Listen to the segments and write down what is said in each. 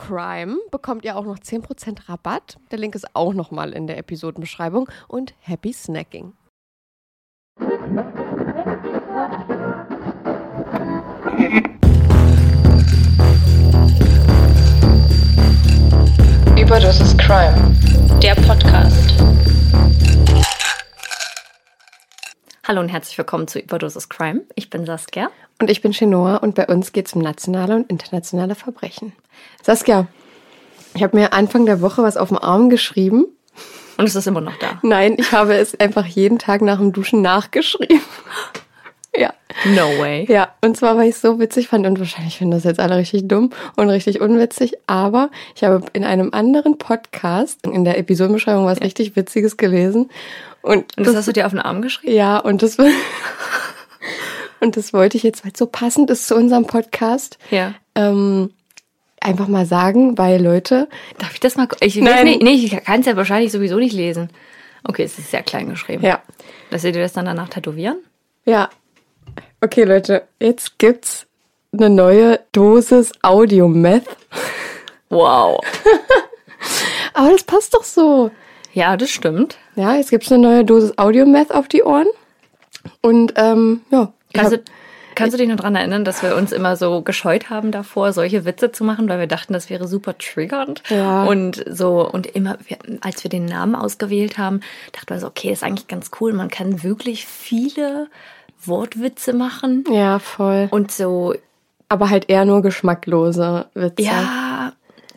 CRIME bekommt ihr auch noch 10% Rabatt. Der Link ist auch nochmal in der Episodenbeschreibung. Und happy snacking. Überdosis Crime, der Podcast. Hallo und herzlich willkommen zu Überdosis Crime. Ich bin Saskia. Und ich bin Chenoa und bei uns geht es um nationale und internationale Verbrechen. Saskia, ich habe mir Anfang der Woche was auf dem Arm geschrieben. Und es ist immer noch da. Nein, ich habe es einfach jeden Tag nach dem Duschen nachgeschrieben. Ja. No way. Ja, und zwar, weil ich es so witzig fand und wahrscheinlich finden das jetzt alle richtig dumm und richtig unwitzig, aber ich habe in einem anderen Podcast in der Episodenbeschreibung was richtig Witziges gelesen und, Und das hast du dir auf den Arm geschrieben? ja, und das und das wollte ich jetzt, weil es so passend ist zu unserem Podcast, Ja. ähm, einfach mal sagen, weil Leute, Darf ich das mal? Ich Nein. nicht, nee, ich kann es ja wahrscheinlich sowieso nicht lesen. Okay, es ist sehr klein geschrieben. ja, Dass ihr dir das dann danach tätowieren? ja, okay Leute, jetzt gibt's eine neue Dosis Audio Meth, Wow. aber das passt doch so. Ja, das stimmt. Ja, jetzt gibt's eine neue Dosis Audio-Meth auf die Ohren. Und ähm, ja, Kannst, hab, du, kannst du dich noch dran erinnern, dass wir uns immer so gescheut haben davor, solche Witze zu machen, weil wir dachten, das wäre super triggernd. Ja. Und so, und immer, als wir den Namen ausgewählt haben, dachten wir so, okay, ist eigentlich ganz cool. Man kann wirklich viele Wortwitze machen. Ja, voll. Und so, Aber halt eher nur geschmacklose Witze. ja,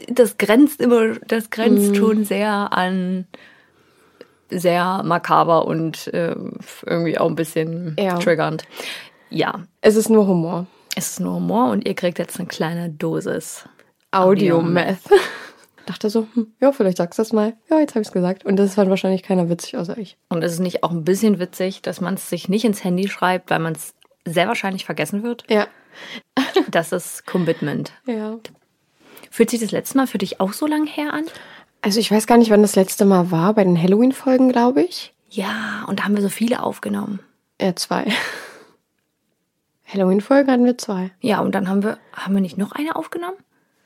das grenzt immer, das grenzt schon sehr an sehr makaber und ähm, irgendwie auch ein bisschen Ja. triggernd. Ja, Es ist nur Humor. es ist nur Humor und ihr kriegt jetzt eine kleine Dosis. Audio-Meth. Dachte so, hm, ja, vielleicht sagst du das mal. Ja, jetzt habe ich es gesagt. Und das fand wahrscheinlich keiner witzig außer ich. Und es ist nicht auch ein bisschen witzig, dass man es sich nicht ins Handy schreibt, weil man es sehr wahrscheinlich vergessen wird. Ja. Das ist Commitment. Ja. Fühlt sich das letzte Mal für dich auch so lang her an? Also ich weiß gar nicht, wann das letzte Mal war. Bei den Halloween-Folgen, glaube ich. Ja, und da haben wir so viele aufgenommen. Ja, zwei. Halloween-Folgen hatten wir zwei. Ja, und dann haben wir, haben wir nicht noch eine aufgenommen?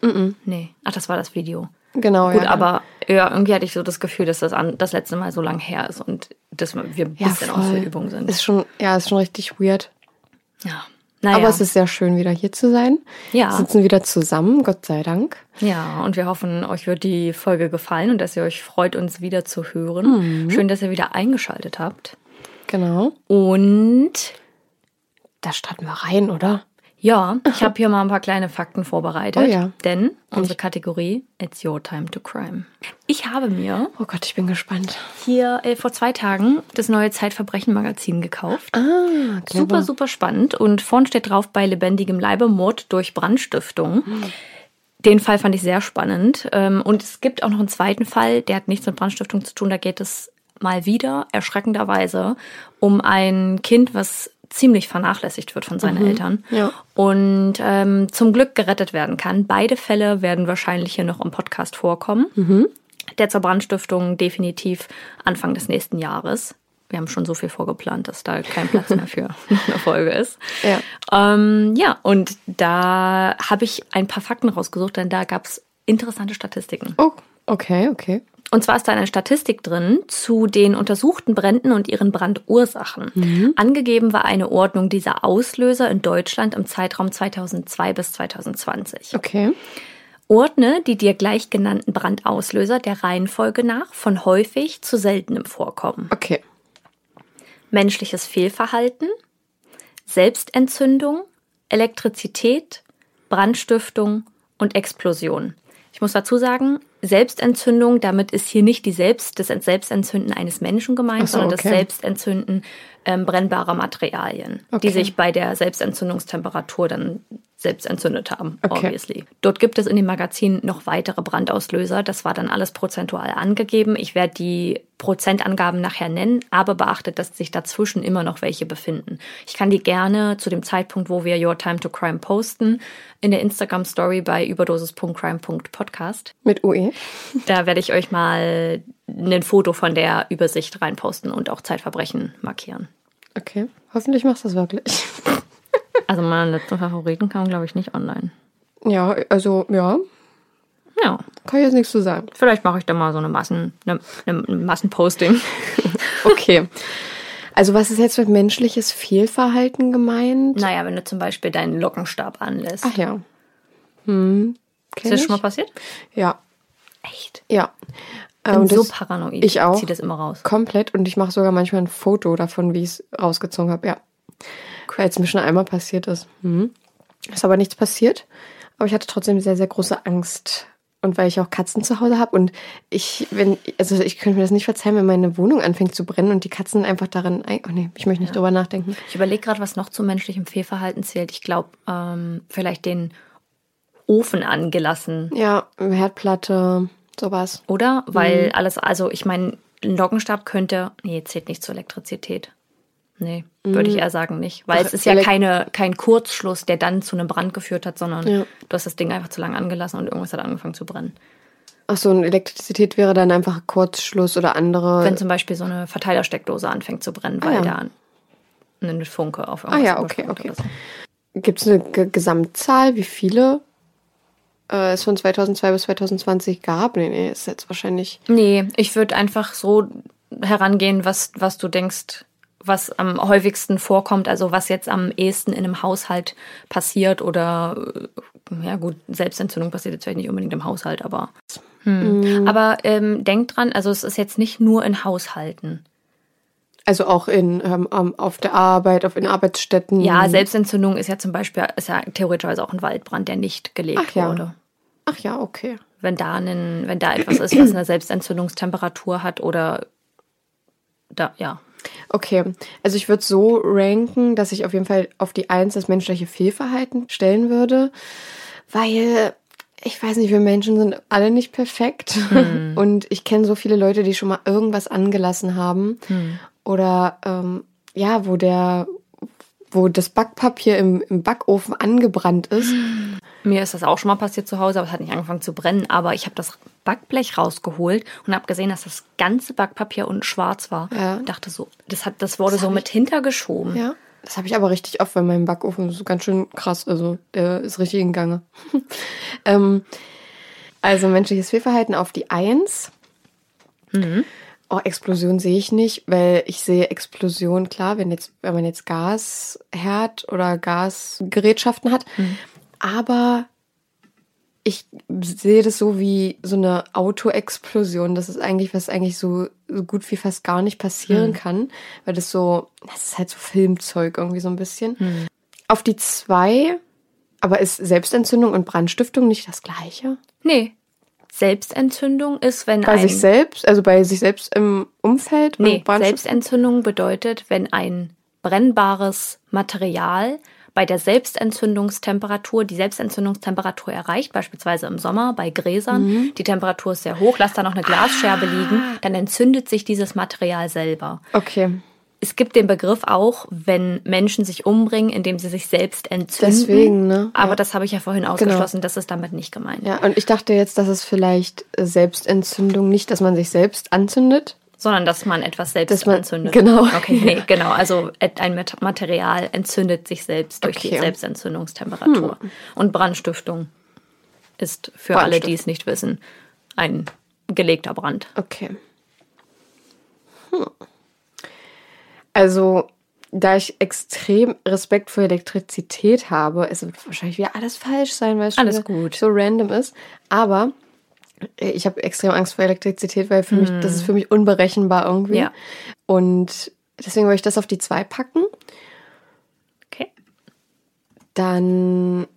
Mhm. Nee. Ach, das war das Video. Genau, Gut, ja. aber ja, irgendwie hatte ich so das Gefühl, dass das an, das letzte Mal so lang her ist und dass wir ein ja, bisschen aus der Übung sind. Ist schon, ja, ist schon richtig weird. ja. Naja. Aber es ist sehr schön, wieder hier zu sein. Ja. Wir sitzen wieder zusammen, Gott sei Dank. Ja, und wir hoffen, euch wird die Folge gefallen und dass ihr euch freut, uns wieder zu hören. Schön, dass ihr wieder eingeschaltet habt. Genau. Und Da starten wir rein, oder? Ja, ich habe hier mal ein paar kleine Fakten vorbereitet. Oh ja. Denn unsere Kategorie It's Your Time to Crime. Ich habe mir Oh Gott, ich bin gespannt. hier äh, vor zwei Tagen das neue Zeitverbrechen-Magazin gekauft. Ah, Super, super spannend. Und vorn steht drauf bei lebendigem Leibe Mord durch Brandstiftung. Den Fall fand ich sehr spannend. Ähm, Und es gibt auch noch einen zweiten Fall, der hat nichts mit Brandstiftung zu tun. Da geht es mal wieder, erschreckenderweise, um ein Kind, was ziemlich vernachlässigt wird von seinen Eltern ja. und ähm, zum Glück gerettet werden kann. Beide Fälle werden wahrscheinlich hier noch im Podcast vorkommen. Der zur Brandstiftung definitiv Anfang des nächsten Jahres. Wir haben schon so viel vorgeplant, dass da kein Platz mehr für eine Folge ist. Ja. Ähm, ja, und da habe ich ein paar Fakten rausgesucht, denn da gab es interessante Statistiken. Oh, okay, okay. Und zwar ist da eine Statistik drin zu den untersuchten Bränden und ihren Brandursachen. Angegeben war eine Ordnung dieser Auslöser in Deutschland im Zeitraum 2002 bis 2020. Okay. Ordne die dir gleich genannten Brandauslöser der Reihenfolge nach von häufig zu seltenem Vorkommen. Okay. Menschliches Fehlverhalten, Selbstentzündung, Elektrizität, Brandstiftung und Explosion. Ich muss dazu sagen, Selbstentzündung, damit ist hier nicht die Selbst, das Selbstentzünden eines Menschen gemeint, so, sondern das okay. Selbstentzünden ähm, brennbarer Materialien, die Okay. sich bei der Selbstentzündungstemperatur dann selbst entzündet haben, Okay. obviously. Dort gibt es in dem Magazin noch weitere Brandauslöser. Das war dann alles prozentual angegeben. Ich werde die Prozentangaben nachher nennen, aber beachtet, dass sich dazwischen immer noch welche befinden. Ich kann die gerne zu dem Zeitpunkt, wo wir Your Time to Crime posten, in der Instagram Story bei überdosis.crime.podcast. Mit UE. Da werde ich euch mal ein Foto von der Übersicht reinposten und auch Zeitverbrechen markieren. Okay. Hoffentlich machst du das wirklich. Also meinen letzten Favoriten kam, glaube ich, nicht online. Ja, also, ja. Ja, Kann ich jetzt nichts zu sagen. vielleicht mache ich da mal so eine Massen, eine, eine Massenposting. Okay. Also, was ist jetzt mit menschliches Fehlverhalten gemeint? naja, wenn du zum Beispiel deinen Lockenstab anlässt. Ach ja. Hm. ist das ich? schon mal passiert? Ja. Echt? Ja. Ich bin und so paranoid. ich auch. ziehe das immer raus. komplett und ich mache sogar manchmal ein Foto davon, wie ich es rausgezogen habe. Ja. Weil es mir schon einmal passiert ist. Mhm. Ist aber nichts passiert. Aber ich hatte trotzdem sehr, sehr große Angst. Und weil ich auch Katzen zu Hause habe und ich, wenn, also ich könnte mir das nicht verzeihen, wenn meine Wohnung anfängt zu brennen und die Katzen einfach darin, oh nee, ich möchte nicht drüber nachdenken. Ich überlege gerade, was noch zu menschlichem Fehlverhalten zählt. Ich glaube, ähm, vielleicht den Ofen angelassen, Ja, Herdplatte, sowas. oder? Weil alles, also ich meine, ein Lockenstab könnte, nee, zählt nicht zur Elektrizität. Nee, würde ich eher sagen nicht. Weil Doch, es ist ja keine, kein Kurzschluss, der dann zu einem Brand geführt hat, sondern Ja. du hast das Ding einfach zu lange angelassen und irgendwas hat angefangen zu brennen. Ach so, und Elektrizität wäre dann einfach Kurzschluss oder andere. Wenn zum Beispiel so eine Verteilersteckdose anfängt zu brennen, weil ja. da eine Funke auf Ah irgendwas ja, okay, okay. so. Gibt es eine Ge Gesamtzahl, wie viele äh, es von 2002 bis 2020 gab? Nee, nee, ist jetzt wahrscheinlich. Nee, ich würde einfach so herangehen, was, was du denkst, was am häufigsten vorkommt, also was jetzt am ehesten in einem Haushalt passiert oder äh, ja gut, Selbstentzündung passiert jetzt vielleicht nicht unbedingt im Haushalt, aber hm. aber ähm, denkt dran, also es ist jetzt nicht nur in Haushalten. Also auch in ähm, auf der Arbeit, auf in Arbeitsstätten. Ja, Selbstentzündung ist ja zum Beispiel ist ja theoretisch auch ein Waldbrand, der nicht gelegt Ach ja. wurde. Ach ja, okay. Wenn da, einen, wenn da etwas ist, was eine Selbstentzündungstemperatur hat oder da, ja. Okay, also ich würde so ranken, dass ich auf jeden Fall auf die Eins das menschliche Fehlverhalten stellen würde, weil ich weiß nicht, wir Menschen sind alle nicht perfekt. Hm. Und ich kenne so viele Leute, die schon mal irgendwas angelassen haben. Hm. Oder ähm, ja, wo der, wo das Backpapier im, im Backofen angebrannt ist. Mir ist das auch schon mal passiert zu Hause, aber es hat nicht angefangen zu brennen. Aber ich habe das Backblech rausgeholt und habe gesehen, dass das ganze Backpapier unten schwarz war. Ja. dachte so, das hat, das wurde das so mit hintergeschoben. Ja. Das habe ich aber richtig oft, weil mein Backofen ist ganz schön krass. Also der ist richtig in Gange. ähm, also menschliches Fehlverhalten auf die Eins. Mhm. Oh, Explosion sehe ich nicht, weil ich sehe Explosion, klar, wenn jetzt, wenn man jetzt Gasherd oder Gasgerätschaften hat. Mhm. Aber ich sehe das so wie so eine Autoexplosion. Das ist eigentlich, was eigentlich so, so gut wie fast gar nicht passieren mhm. kann, weil das so, das ist halt so Filmzeug irgendwie so ein bisschen. Mhm. Auf die zwei, aber ist Selbstentzündung und Brandstiftung nicht das gleiche? Nee, Selbstentzündung ist, wenn bei ein... Bei sich selbst, also bei sich selbst im Umfeld? Nee, Selbstentzündung bedeutet, wenn ein brennbares Material bei der Selbstentzündungstemperatur die Selbstentzündungstemperatur erreicht, beispielsweise im Sommer bei Gräsern, mhm. die Temperatur ist sehr hoch, lass da noch eine Glasscherbe ah. liegen, dann entzündet sich dieses Material selber. Okay es gibt den Begriff auch, wenn Menschen sich umbringen, indem sie sich selbst entzünden. Deswegen, ne? Aber das habe ich ja vorhin genau. ausgeschlossen, genau. das ist damit nicht gemeint. Ja, und ich dachte jetzt, dass es vielleicht Selbstentzündung nicht, dass man sich selbst anzündet. Sondern dass man etwas selbst man, anzündet. Genau. Okay, nee, genau. Also ein Material entzündet sich selbst durch okay. die Selbstentzündungstemperatur. Hm. Und Brandstiftung ist für alle, die es nicht wissen, ein gelegter Brand. Okay. Hm. Also, da ich extrem Respekt vor Elektrizität habe, es wird wahrscheinlich wieder alles falsch sein, weil es alles gut. so random ist. Aber ich habe extrem Angst vor Elektrizität, weil für mm. mich, das ist für mich unberechenbar irgendwie. Ja. Und deswegen wollte ich das auf die zwei packen. Okay. Dann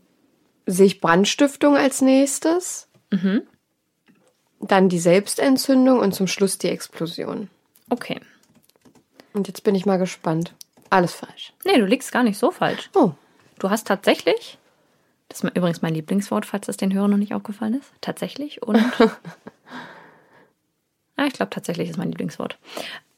sehe ich Brandstiftung als nächstes. Mhm. Dann die Selbstentzündung und zum Schluss die Explosion. Okay. Und jetzt bin ich mal gespannt. Alles falsch. Nee, du liegst gar nicht so falsch. Oh. Du hast tatsächlich, das ist übrigens mein Lieblingswort, falls das den Hörern noch nicht aufgefallen ist, tatsächlich und. ja, ich glaube, tatsächlich ist mein Lieblingswort.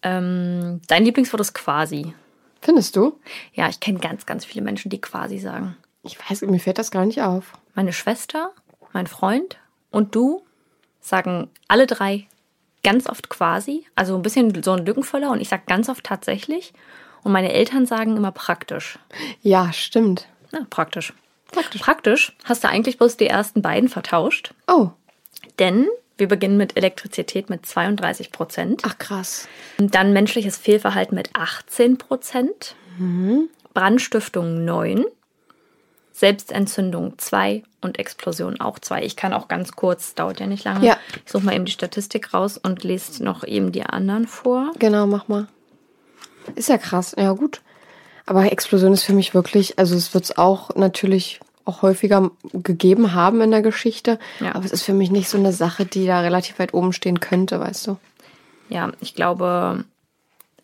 Ähm, dein Lieblingswort ist quasi. Findest du? Ja, ich kenne ganz, ganz viele Menschen, die quasi sagen. Ich weiß, mir fällt das gar nicht auf. Meine Schwester, mein Freund und du sagen alle drei ganz oft quasi, also ein bisschen so ein Lückenvoller und ich sage ganz oft tatsächlich. Und meine Eltern sagen immer praktisch. Ja, stimmt. Ja, praktisch. Praktisch. Praktisch hast du eigentlich bloß die ersten beiden vertauscht. Oh. Denn wir beginnen mit Elektrizität mit 32 Prozent. Ach krass. Dann menschliches Fehlverhalten mit 18 Prozent. Mhm. Brandstiftung 9. Selbstentzündung 2 und Explosion auch 2. Ich kann auch ganz kurz, dauert ja nicht lange. Ja. Ich suche mal eben die Statistik raus und lese noch eben die anderen vor. Genau, mach mal. Ist ja krass, ja gut. Aber Explosion ist für mich wirklich, also es wird es auch natürlich auch häufiger gegeben haben in der Geschichte. Ja. Aber es ist für mich nicht so eine Sache, die da relativ weit oben stehen könnte, weißt du? Ja, ich glaube,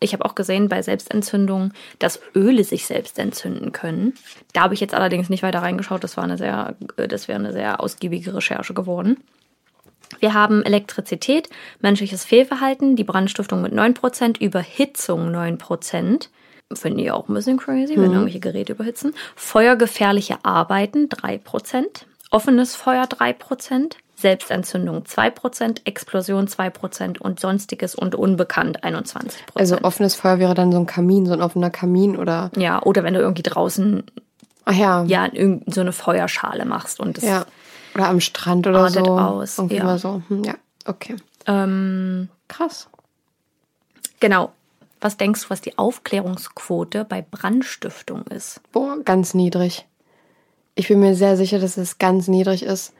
ich habe auch gesehen bei Selbstentzündungen, dass Öle sich selbst entzünden können. Da habe ich jetzt allerdings nicht weiter reingeschaut. Das war eine sehr, äh, das wäre eine sehr ausgiebige Recherche geworden. Wir haben Elektrizität, menschliches Fehlverhalten, die Brandstiftung mit 9%, Überhitzung 9%. Finde ich auch ein bisschen crazy, wenn mhm. irgendwelche Geräte überhitzen. Feuergefährliche Arbeiten 3%, offenes Feuer 3%, Selbstentzündung 2%, Explosion 2% und sonstiges und unbekannt 21%. Also offenes Feuer wäre dann so ein Kamin, so ein offener Kamin oder? Ja, oder wenn du irgendwie draußen Ach ja. ja so eine Feuerschale machst und das Ja. Oder am Strand oder so. aus. Irgendwie ja. mal so. Hm, ja, okay. Ähm, Krass. Genau. Was denkst du, was die Aufklärungsquote bei Brandstiftung ist? Boah, ganz niedrig. Ich bin mir sehr sicher, dass es ganz niedrig ist,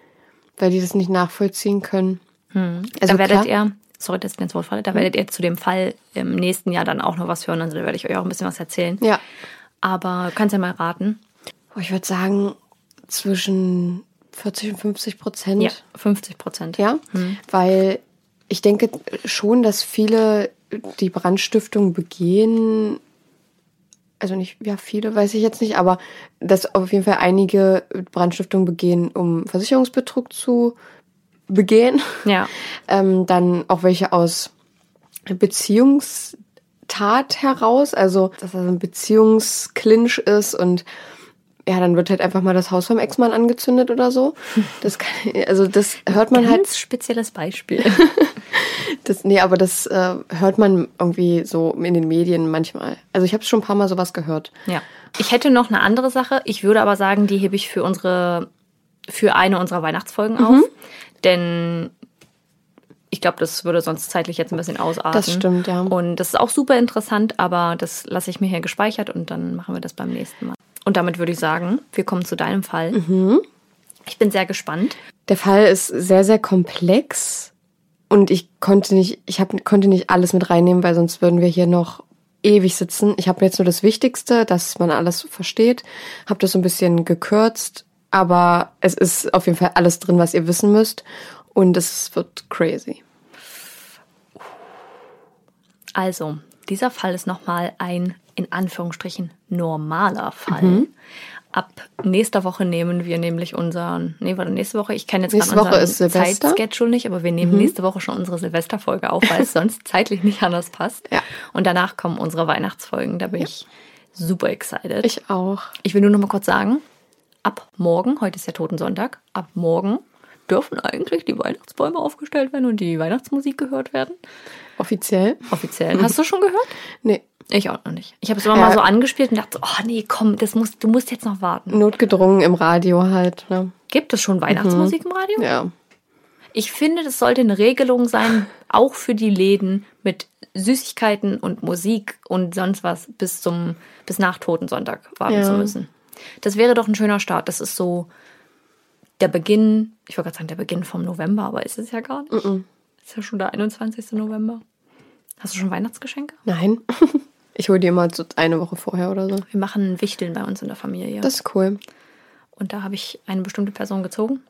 weil die das nicht nachvollziehen können. Also da werdet ihr, sorry, dass ich ins Wort falle, da werdet ihr zu dem Fall im nächsten Jahr dann auch noch was hören. Also da werde ich euch auch ein bisschen was erzählen. Ja. Aber kannst ja mal raten. Ich würde sagen, zwischen 40 und 50 Prozent. Ja, 50 Prozent. Ja, weil ich denke schon, dass viele die Brandstiftung begehen. Also nicht, ja, viele weiß ich jetzt nicht, aber dass auf jeden Fall einige Brandstiftung begehen, um Versicherungsbetrug zu begehen. Ja. Ähm, dann auch welche aus Beziehungstat heraus, also dass das ein Beziehungsklinch ist und ja, dann wird halt einfach mal das Haus vom Ex-Mann angezündet oder so. Das kann, also das hört man halt Ganz spezielles Beispiel. das, nee, aber das äh, hört man irgendwie so in den Medien manchmal. Also ich habe schon ein paar Mal sowas gehört. ja. Ich hätte noch eine andere Sache. Ich würde aber sagen, die hebe ich für unsere, für eine unserer Weihnachtsfolgen auf. Denn ich glaube, das würde sonst zeitlich jetzt ein bisschen ausarten. Das stimmt, ja. Und das ist auch super interessant, aber das lasse ich mir hier gespeichert und dann machen wir das beim nächsten Mal. Und damit würde ich sagen, wir kommen zu deinem Fall. Ich bin sehr gespannt. Der Fall ist sehr, sehr komplex und ich konnte nicht, ich hab, konnte nicht alles mit reinnehmen, weil sonst würden wir hier noch ewig sitzen. Ich habe jetzt nur das Wichtigste, dass man alles versteht, habe das so ein bisschen gekürzt, aber es ist auf jeden Fall alles drin, was ihr wissen müsst und es wird crazy. Also, dieser Fall ist nochmal ein, in Anführungsstrichen, normaler Fall. Ab nächster Woche nehmen wir nämlich unseren, nee, warte, nächste Woche, ich kenne jetzt Nächste gerade Woche unseren ist Silvester. Zeitschedule nicht, aber wir nehmen nächste Woche schon unsere Silvesterfolge auf, weil es sonst zeitlich nicht anders passt. Ja. Und danach kommen unsere Weihnachtsfolgen, da bin ich super excited. Ich auch. Ich will nur noch mal kurz sagen, ab morgen, heute ist ja Totensonntag, ab morgen dürfen eigentlich die Weihnachtsbäume aufgestellt werden und die Weihnachtsmusik gehört werden. Offiziell? Offiziell. Hast du schon gehört? Nee. Ich auch noch nicht. Ich habe es immer Ja. mal so angespielt und dachte so, oh nee, komm, das musst, du musst jetzt noch warten. Notgedrungen im Radio halt. Ne? Gibt es schon Weihnachtsmusik im Radio? Ja. Ich finde, das sollte eine Regelung sein, auch für die Läden mit Süßigkeiten und Musik und sonst was bis zum bis nach Totensonntag warten Ja. zu müssen. Das wäre doch ein schöner Start. Das ist so der Beginn, ich wollte gerade sagen, der Beginn vom November, aber ist es ja gar nicht. Ist ja schon der 21. November. Hast du schon Weihnachtsgeschenke? Nein. Ich hole die immer so eine Woche vorher oder so. Wir machen Wichteln bei uns in der Familie. Das ist cool. Und da habe ich eine bestimmte Person gezogen.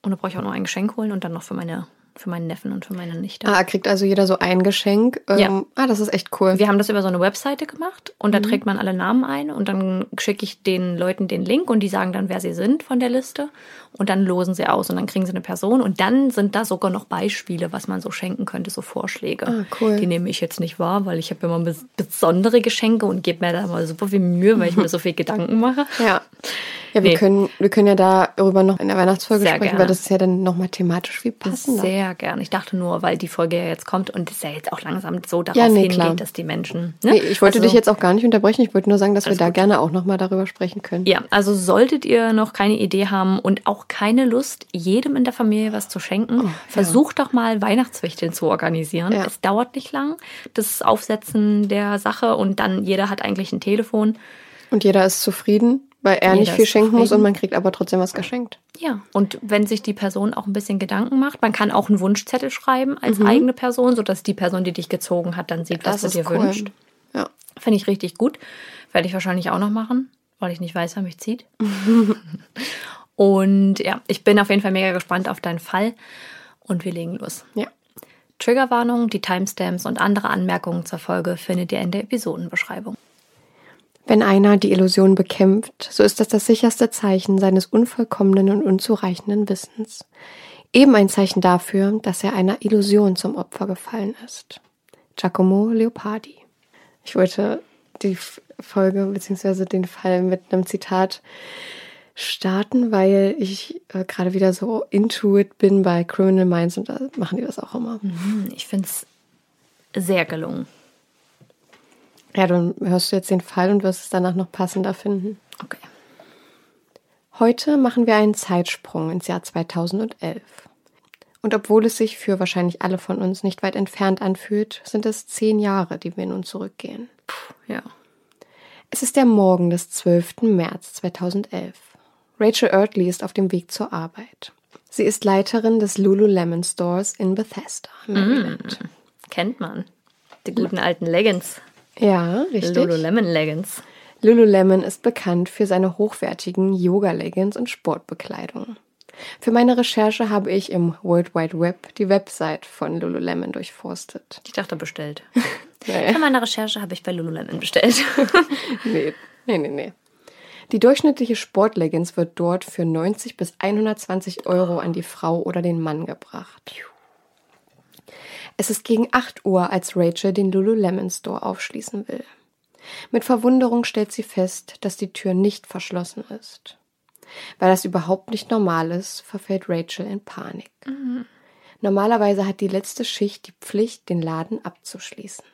Und da brauche ich auch noch ein Geschenk holen und dann noch für meine für meinen Neffen und für meine Nichte. Ah, kriegt also jeder so ein Geschenk. Ähm, Ja. Ah, das ist echt cool. Wir haben das über so eine Webseite gemacht und da trägt man alle Namen ein und dann schicke ich den Leuten den Link und die sagen dann, wer sie sind von der Liste und dann losen sie aus und dann kriegen sie eine Person und dann sind da sogar noch Beispiele, was man so schenken könnte, so Vorschläge. Ah, cool. Die nehme ich jetzt nicht wahr, weil ich habe immer bes besondere Geschenke und gebe mir da mal super viel Mühe, weil ich mir so viel Gedanken mache. Ja. Ja, wir, Nee. können, wir können ja darüber noch in der Weihnachtsfolge Sehr sprechen, gerne. weil das ist ja dann nochmal thematisch viel passender. Sehr gern. Ich dachte nur, weil die Folge ja jetzt kommt und es ja jetzt auch langsam so darauf Ja, nee, hingeht, klar. dass die Menschen. Ne? Nee, ich wollte Also- dich jetzt auch gar nicht unterbrechen. Ich wollte nur sagen, dass wir da gut. gerne auch nochmal darüber sprechen können. Ja, also solltet ihr noch keine Idee haben und auch keine Lust, jedem in der Familie was zu schenken, versucht doch mal Weihnachtswichteln zu organisieren. Ja. Es dauert nicht lang, das Aufsetzen der Sache und dann jeder hat eigentlich ein Telefon. Und jeder ist zufrieden, weil er nicht viel schenken muss und man kriegt aber trotzdem was geschenkt. Ja, und wenn sich die Person auch ein bisschen Gedanken macht, man kann auch einen Wunschzettel schreiben als eigene Person, sodass die Person, die dich gezogen hat, dann sieht, was du dir wünschst. Ja. Finde ich richtig gut. Werde ich wahrscheinlich auch noch machen, weil ich nicht weiß, wer mich zieht. und ja, ich bin auf jeden Fall mega gespannt auf deinen Fall und wir legen los. Ja. Triggerwarnung, die Timestamps und andere Anmerkungen zur Folge findet ihr in der Episodenbeschreibung. Wenn einer die Illusion bekämpft, so ist das das sicherste Zeichen seines unvollkommenen und unzureichenden Wissens. Eben ein Zeichen dafür, dass er einer Illusion zum Opfer gefallen ist. Giacomo Leopardi. Ich wollte die Folge bzw. den Fall mit einem Zitat starten, weil ich äh, gerade wieder so into it bin bei Criminal Minds und da machen die das auch immer. Hm, Ich finde es sehr gelungen. Ja, dann hörst du jetzt den Fall und wirst es danach noch passender finden. Okay. Heute machen wir einen Zeitsprung ins Jahr 2011. Und obwohl es sich für wahrscheinlich alle von uns nicht weit entfernt anfühlt, sind es zehn Jahre, die wir nun zurückgehen. Ja. Es ist der Morgen des 12. März 2011. Rachel Ertley ist auf dem Weg zur Arbeit. Sie ist Leiterin des Lululemon Stores in Bethesda, Maryland. Kennt man. Die guten alten Leggings. Ja, richtig. Lululemon Leggings. Lululemon ist bekannt für seine hochwertigen Yoga-Leggings und Sportbekleidung. Für meine Recherche habe ich im World Wide Web die Website von Lululemon durchforstet. Ich dachte bestellt. Nee. Für meine Recherche habe ich bei Lululemon bestellt. Nee, nee, nee, nee. Die durchschnittliche Sportleggings wird dort für 90 bis 120 Euro an die Frau oder den Mann gebracht. Es ist gegen 8 Uhr, als Rachel den Lululemon Store aufschließen will. Mit Verwunderung stellt sie fest, dass die Tür nicht verschlossen ist. Weil das überhaupt nicht normal ist, verfällt Rachel in Panik. Normalerweise hat die letzte Schicht die Pflicht, den Laden abzuschließen.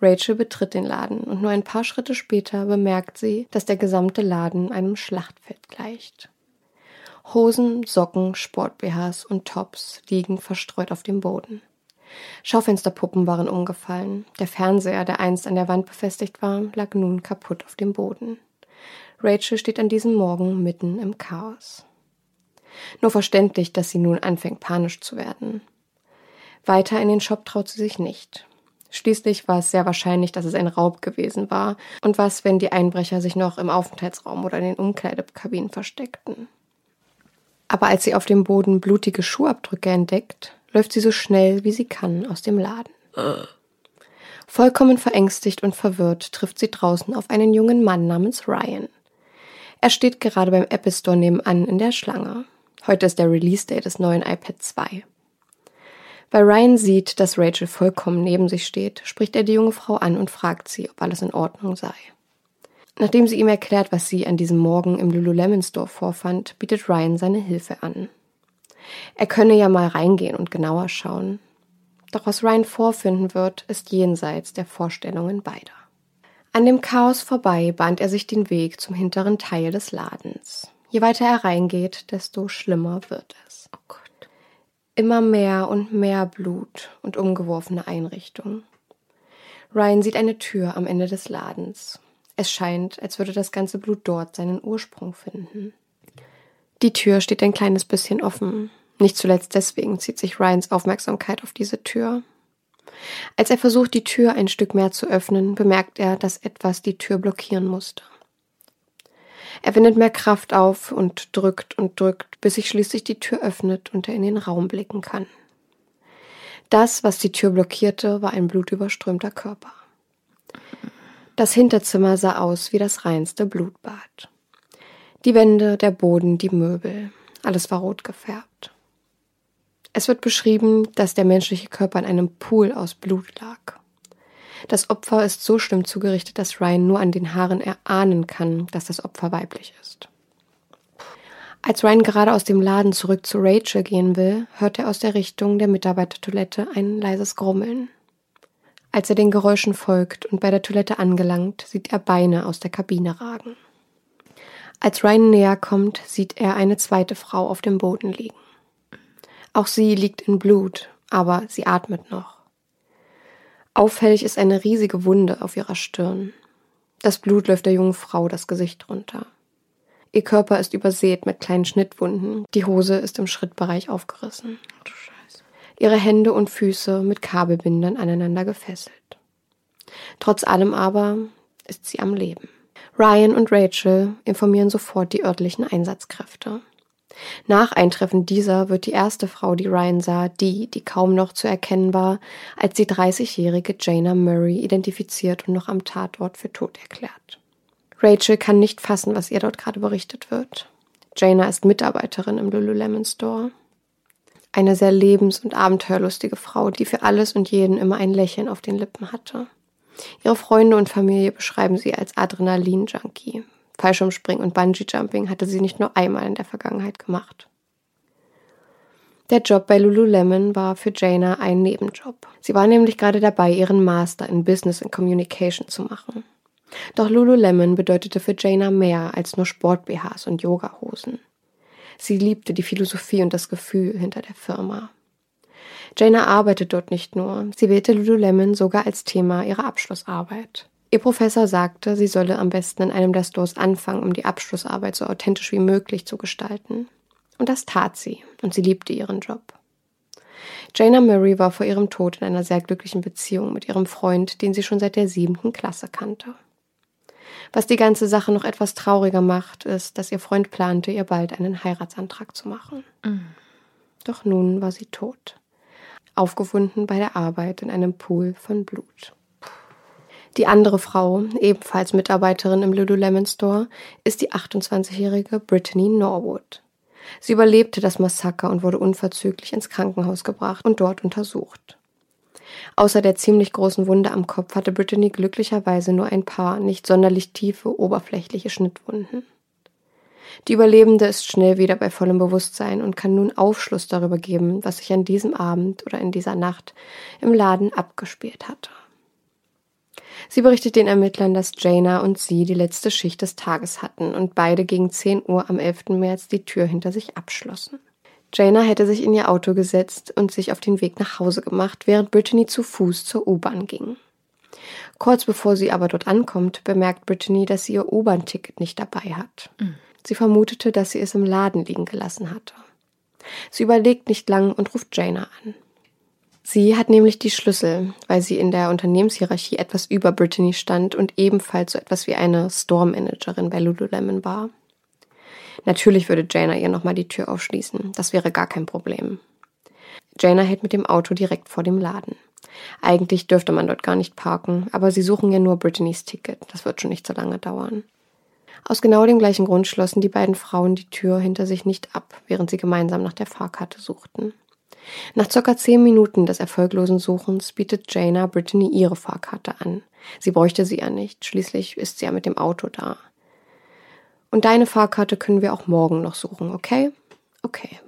Rachel betritt den Laden und nur ein paar Schritte später bemerkt sie, dass der gesamte Laden einem Schlachtfeld gleicht. Hosen, Socken, Sport-BHs und Tops liegen verstreut auf dem Boden. Schaufensterpuppen waren umgefallen. Der Fernseher, der einst an der Wand befestigt war, lag nun kaputt auf dem Boden. Rachel steht an diesem Morgen mitten im Chaos. Nur verständlich, dass sie nun anfängt panisch zu werden. Weiter in den Shop traut sie sich nicht. Schließlich war es sehr wahrscheinlich, dass es ein Raub gewesen war. Und was, wenn die Einbrecher sich noch im Aufenthaltsraum oder in den Umkleidekabinen versteckten? Aber als sie auf dem Boden blutige Schuhabdrücke entdeckt, läuft sie so schnell wie sie kann aus dem Laden. Vollkommen verängstigt und verwirrt trifft sie draußen auf einen jungen Mann namens Ryan. Er steht gerade beim Apple Store nebenan in der Schlange. Heute ist der Release Day des neuen iPad 2. Weil Ryan sieht, dass Rachel vollkommen neben sich steht, spricht er die junge Frau an und fragt sie, ob alles in Ordnung sei. Nachdem sie ihm erklärt, was sie an diesem Morgen im Lululemon Store vorfand, bietet Ryan seine Hilfe an. Er könne ja mal reingehen und genauer schauen. Doch was Ryan vorfinden wird, ist jenseits der Vorstellungen beider. An dem Chaos vorbei bahnt er sich den Weg zum hinteren Teil des Ladens. Je weiter er reingeht, desto schlimmer wird es. Oh Gott. Immer mehr und mehr Blut und umgeworfene Einrichtungen. Ryan sieht eine Tür am Ende des Ladens. Es scheint, als würde das ganze Blut dort seinen Ursprung finden. Die Tür steht ein kleines bisschen offen. Nicht zuletzt deswegen zieht sich Ryans Aufmerksamkeit auf diese Tür. Als er versucht, die Tür ein Stück mehr zu öffnen, bemerkt er, dass etwas die Tür blockieren musste. Er wendet mehr Kraft auf und drückt und drückt, bis sich schließlich die Tür öffnet und er in den Raum blicken kann. Das, was die Tür blockierte, war ein blutüberströmter Körper. Das Hinterzimmer sah aus wie das reinste Blutbad. Die Wände, der Boden, die Möbel, alles war rot gefärbt. Es wird beschrieben, dass der menschliche Körper in einem Pool aus Blut lag. Das Opfer ist so schlimm zugerichtet, dass Ryan nur an den Haaren erahnen kann, dass das Opfer weiblich ist. Als Ryan gerade aus dem Laden zurück zu Rachel gehen will, hört er aus der Richtung der Mitarbeitertoilette ein leises Grummeln. Als er den Geräuschen folgt und bei der Toilette angelangt, sieht er Beine aus der Kabine ragen. Als Ryan näher kommt, sieht er eine zweite Frau auf dem Boden liegen. Auch sie liegt in Blut, aber sie atmet noch. Auffällig ist eine riesige Wunde auf ihrer Stirn. Das Blut läuft der jungen Frau das Gesicht runter. Ihr Körper ist übersät mit kleinen Schnittwunden, die Hose ist im Schrittbereich aufgerissen. Ihre Hände und Füße mit Kabelbindern aneinander gefesselt. Trotz allem aber ist sie am Leben. Ryan und Rachel informieren sofort die örtlichen Einsatzkräfte. Nach Eintreffen dieser wird die erste Frau, die Ryan sah, die, die kaum noch zu erkennen war, als die 30-jährige Jana Murray identifiziert und noch am Tatort für tot erklärt. Rachel kann nicht fassen, was ihr dort gerade berichtet wird. Jana ist Mitarbeiterin im Lululemon Store. Eine sehr lebens- und abenteuerlustige Frau, die für alles und jeden immer ein Lächeln auf den Lippen hatte. Ihre Freunde und Familie beschreiben sie als Adrenalin-Junkie. Fallschirmspringen und Bungee-Jumping hatte sie nicht nur einmal in der Vergangenheit gemacht. Der Job bei Lululemon war für Jana ein Nebenjob. Sie war nämlich gerade dabei, ihren Master in Business and Communication zu machen. Doch Lululemon bedeutete für Jana mehr als nur Sport-BHs und Yogahosen. Sie liebte die Philosophie und das Gefühl hinter der Firma. Jaina arbeitet dort nicht nur, sie wählte Lululemon sogar als Thema ihrer Abschlussarbeit. Ihr Professor sagte, sie solle am besten in einem der Stores anfangen, um die Abschlussarbeit so authentisch wie möglich zu gestalten. Und das tat sie, und sie liebte ihren Job. Jaina Murray war vor ihrem Tod in einer sehr glücklichen Beziehung mit ihrem Freund, den sie schon seit der siebten Klasse kannte. Was die ganze Sache noch etwas trauriger macht, ist, dass ihr Freund plante, ihr bald einen Heiratsantrag zu machen. Mhm. Doch nun war sie tot. Aufgefunden bei der Arbeit in einem Pool von Blut. Die andere Frau, ebenfalls Mitarbeiterin im Lululemon Store, ist die 28-jährige Brittany Norwood. Sie überlebte das Massaker und wurde unverzüglich ins Krankenhaus gebracht und dort untersucht. Außer der ziemlich großen Wunde am Kopf hatte Brittany glücklicherweise nur ein paar nicht sonderlich tiefe, oberflächliche Schnittwunden. Die Überlebende ist schnell wieder bei vollem Bewusstsein und kann nun Aufschluss darüber geben, was sich an diesem Abend oder in dieser Nacht im Laden abgespielt hatte. Sie berichtet den Ermittlern, dass Jaina und sie die letzte Schicht des Tages hatten und beide gegen 10 Uhr am 11. März die Tür hinter sich abschlossen. Jaina hätte sich in ihr Auto gesetzt und sich auf den Weg nach Hause gemacht, während Brittany zu Fuß zur U-Bahn ging. Kurz bevor sie aber dort ankommt, bemerkt Brittany, dass sie ihr U-Bahn-Ticket nicht dabei hat. Mhm. Sie vermutete, dass sie es im Laden liegen gelassen hatte. Sie überlegt nicht lang und ruft Jaina an. Sie hat nämlich die Schlüssel, weil sie in der Unternehmenshierarchie etwas über Brittany stand und ebenfalls so etwas wie eine Store-Managerin bei Lululemon war. Natürlich würde Jaina ihr nochmal die Tür aufschließen. Das wäre gar kein Problem. Jaina hält mit dem Auto direkt vor dem Laden. Eigentlich dürfte man dort gar nicht parken, aber sie suchen ja nur Brittany's Ticket. Das wird schon nicht so lange dauern. Aus genau dem gleichen Grund schlossen die beiden Frauen die Tür hinter sich nicht ab, während sie gemeinsam nach der Fahrkarte suchten. Nach circa zehn Minuten des erfolglosen Suchens bietet Jaina Brittany ihre Fahrkarte an. Sie bräuchte sie ja nicht, schließlich ist sie ja mit dem Auto da. Und deine Fahrkarte können wir auch morgen noch suchen, okay? Okay.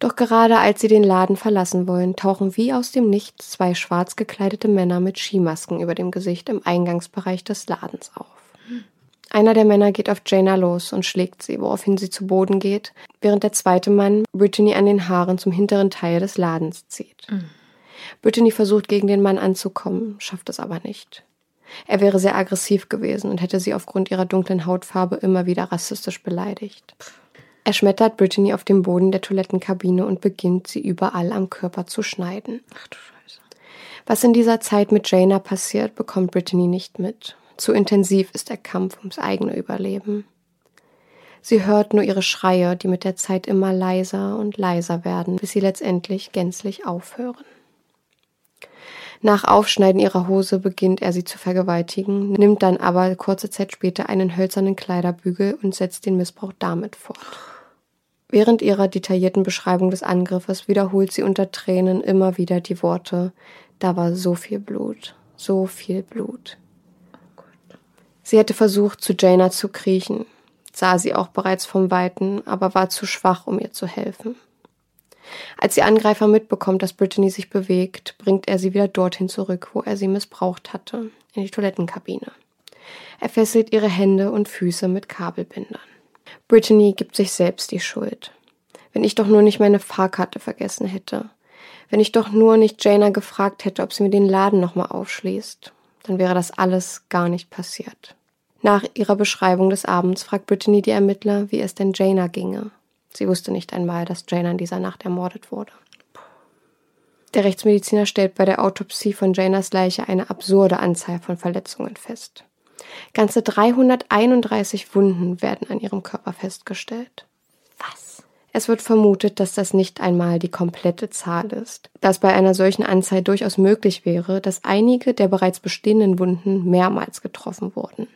Doch gerade als sie den Laden verlassen wollen, tauchen wie aus dem Nichts zwei schwarz gekleidete Männer mit Skimasken über dem Gesicht im Eingangsbereich des Ladens auf. Einer der Männer geht auf Jaina los und schlägt sie, woraufhin sie zu Boden geht, während der zweite Mann Brittany an den Haaren zum hinteren Teil des Ladens zieht. Mhm. Brittany versucht gegen den Mann anzukommen, schafft es aber nicht. Er wäre sehr aggressiv gewesen und hätte sie aufgrund ihrer dunklen Hautfarbe immer wieder rassistisch beleidigt. Er schmettert Brittany auf dem Boden der Toilettenkabine und beginnt, sie überall am Körper zu schneiden. Ach du Scheiße. Was in dieser Zeit mit Jaina passiert, bekommt Brittany nicht mit. Zu intensiv ist der Kampf ums eigene Überleben. Sie hört nur ihre Schreie, die mit der Zeit immer leiser und leiser werden, bis sie letztendlich gänzlich aufhören. Nach Aufschneiden ihrer Hose beginnt er sie zu vergewaltigen, nimmt dann aber kurze Zeit später einen hölzernen Kleiderbügel und setzt den Missbrauch damit fort. Während ihrer detaillierten Beschreibung des Angriffes wiederholt sie unter Tränen immer wieder die Worte, da war so viel Blut, so viel Blut. Sie hätte versucht, zu Jaina zu kriechen, sah sie auch bereits vom Weiten, aber war zu schwach, um ihr zu helfen. Als die Angreifer mitbekommt, dass Brittany sich bewegt, bringt er sie wieder dorthin zurück, wo er sie missbraucht hatte, in die Toilettenkabine. Er fesselt ihre Hände und Füße mit Kabelbindern. Brittany gibt sich selbst die Schuld. Wenn ich doch nur nicht meine Fahrkarte vergessen hätte. Wenn ich doch nur nicht Jaina gefragt hätte, ob sie mir den Laden nochmal aufschließt, dann wäre das alles gar nicht passiert. Nach ihrer Beschreibung des Abends fragt Brittany die Ermittler, wie es denn Jaina ginge. Sie wusste nicht einmal, dass Jaina in dieser Nacht ermordet wurde. Der Rechtsmediziner stellt bei der Autopsie von Janas Leiche eine absurde Anzahl von Verletzungen fest. Ganze 331 Wunden werden an ihrem Körper festgestellt. Was? Es wird vermutet, dass das nicht einmal die komplette Zahl ist, dass bei einer solchen Anzahl durchaus möglich wäre, dass einige der bereits bestehenden Wunden mehrmals getroffen wurden.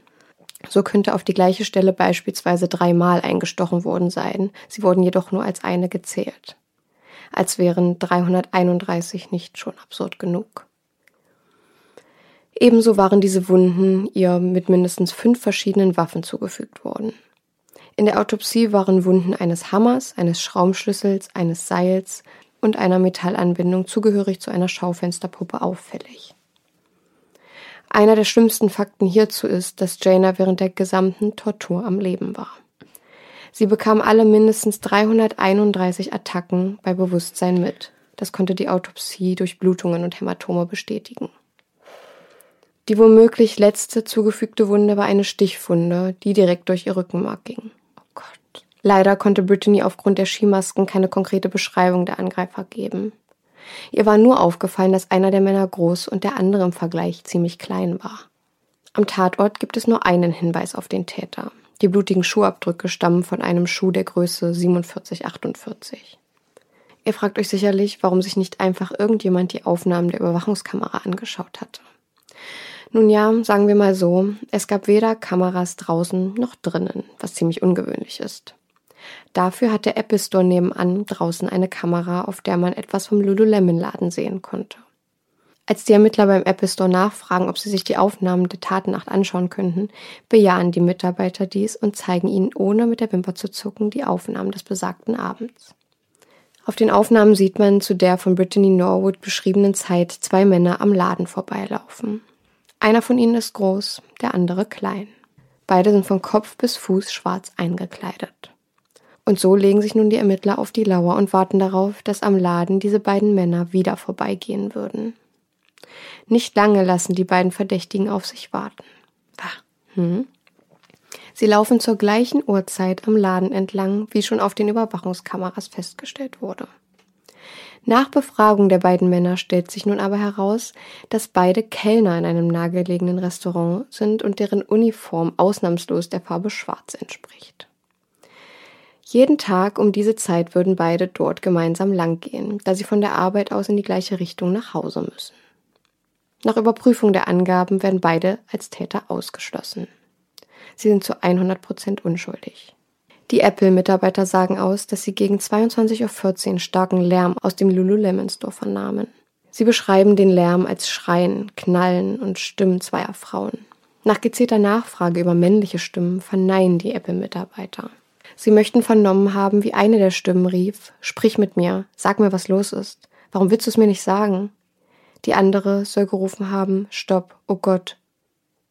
So könnte auf die gleiche Stelle beispielsweise dreimal eingestochen worden sein, sie wurden jedoch nur als eine gezählt. Als wären 331 nicht schon absurd genug. Ebenso waren diese Wunden ihr mit mindestens fünf verschiedenen Waffen zugefügt worden. In der Autopsie waren Wunden eines Hammers, eines Schraubenschlüssels, eines Seils und einer Metallanbindung zugehörig zu einer Schaufensterpuppe auffällig. Einer der schlimmsten Fakten hierzu ist, dass Jaina während der gesamten Tortur am Leben war. Sie bekam alle mindestens 331 Attacken bei Bewusstsein mit. Das konnte die Autopsie durch Blutungen und Hämatome bestätigen. Die womöglich letzte zugefügte Wunde war eine Stichwunde, die direkt durch ihr Rückenmark ging. Oh Gott. Leider konnte Brittany aufgrund der Skimasken keine konkrete Beschreibung der Angreifer geben. Ihr war nur aufgefallen, dass einer der Männer groß und der andere im Vergleich ziemlich klein war. Am Tatort gibt es nur einen Hinweis auf den Täter. Die blutigen Schuhabdrücke stammen von einem Schuh der Größe 4748. Ihr fragt euch sicherlich, warum sich nicht einfach irgendjemand die Aufnahmen der Überwachungskamera angeschaut hatte. Nun ja, sagen wir mal so, es gab weder Kameras draußen noch drinnen, was ziemlich ungewöhnlich ist. Dafür hat der Apple Store nebenan draußen eine Kamera, auf der man etwas vom Lululemon-Laden sehen konnte. Als die Ermittler beim Apple Store nachfragen, ob sie sich die Aufnahmen der Tatennacht anschauen könnten, bejahen die Mitarbeiter dies und zeigen ihnen, ohne mit der Wimper zu zucken, die Aufnahmen des besagten Abends. Auf den Aufnahmen sieht man zu der von Brittany Norwood beschriebenen Zeit zwei Männer am Laden vorbeilaufen. Einer von ihnen ist groß, der andere klein. Beide sind von Kopf bis Fuß schwarz eingekleidet. Und so legen sich nun die Ermittler auf die Lauer und warten darauf, dass am Laden diese beiden Männer wieder vorbeigehen würden. Nicht lange lassen die beiden Verdächtigen auf sich warten. Hm? Sie laufen zur gleichen Uhrzeit am Laden entlang, wie schon auf den Überwachungskameras festgestellt wurde. Nach Befragung der beiden Männer stellt sich nun aber heraus, dass beide Kellner in einem nahegelegenen Restaurant sind und deren Uniform ausnahmslos der Farbe Schwarz entspricht. Jeden Tag um diese Zeit würden beide dort gemeinsam langgehen, da sie von der Arbeit aus in die gleiche Richtung nach Hause müssen. Nach Überprüfung der Angaben werden beide als Täter ausgeschlossen. Sie sind zu 100 Prozent unschuldig. Die Apple-Mitarbeiter sagen aus, dass sie gegen 22.14 Uhr starken Lärm aus dem Lululemon Store vernahmen. Sie beschreiben den Lärm als Schreien, Knallen und Stimmen zweier Frauen. Nach gezielter Nachfrage über männliche Stimmen verneinen die Apple-Mitarbeiter. Sie möchten vernommen haben, wie eine der Stimmen rief, Sprich mit mir, sag mir, was los ist. Warum willst du es mir nicht sagen? Die andere soll gerufen haben, Stopp, oh Gott,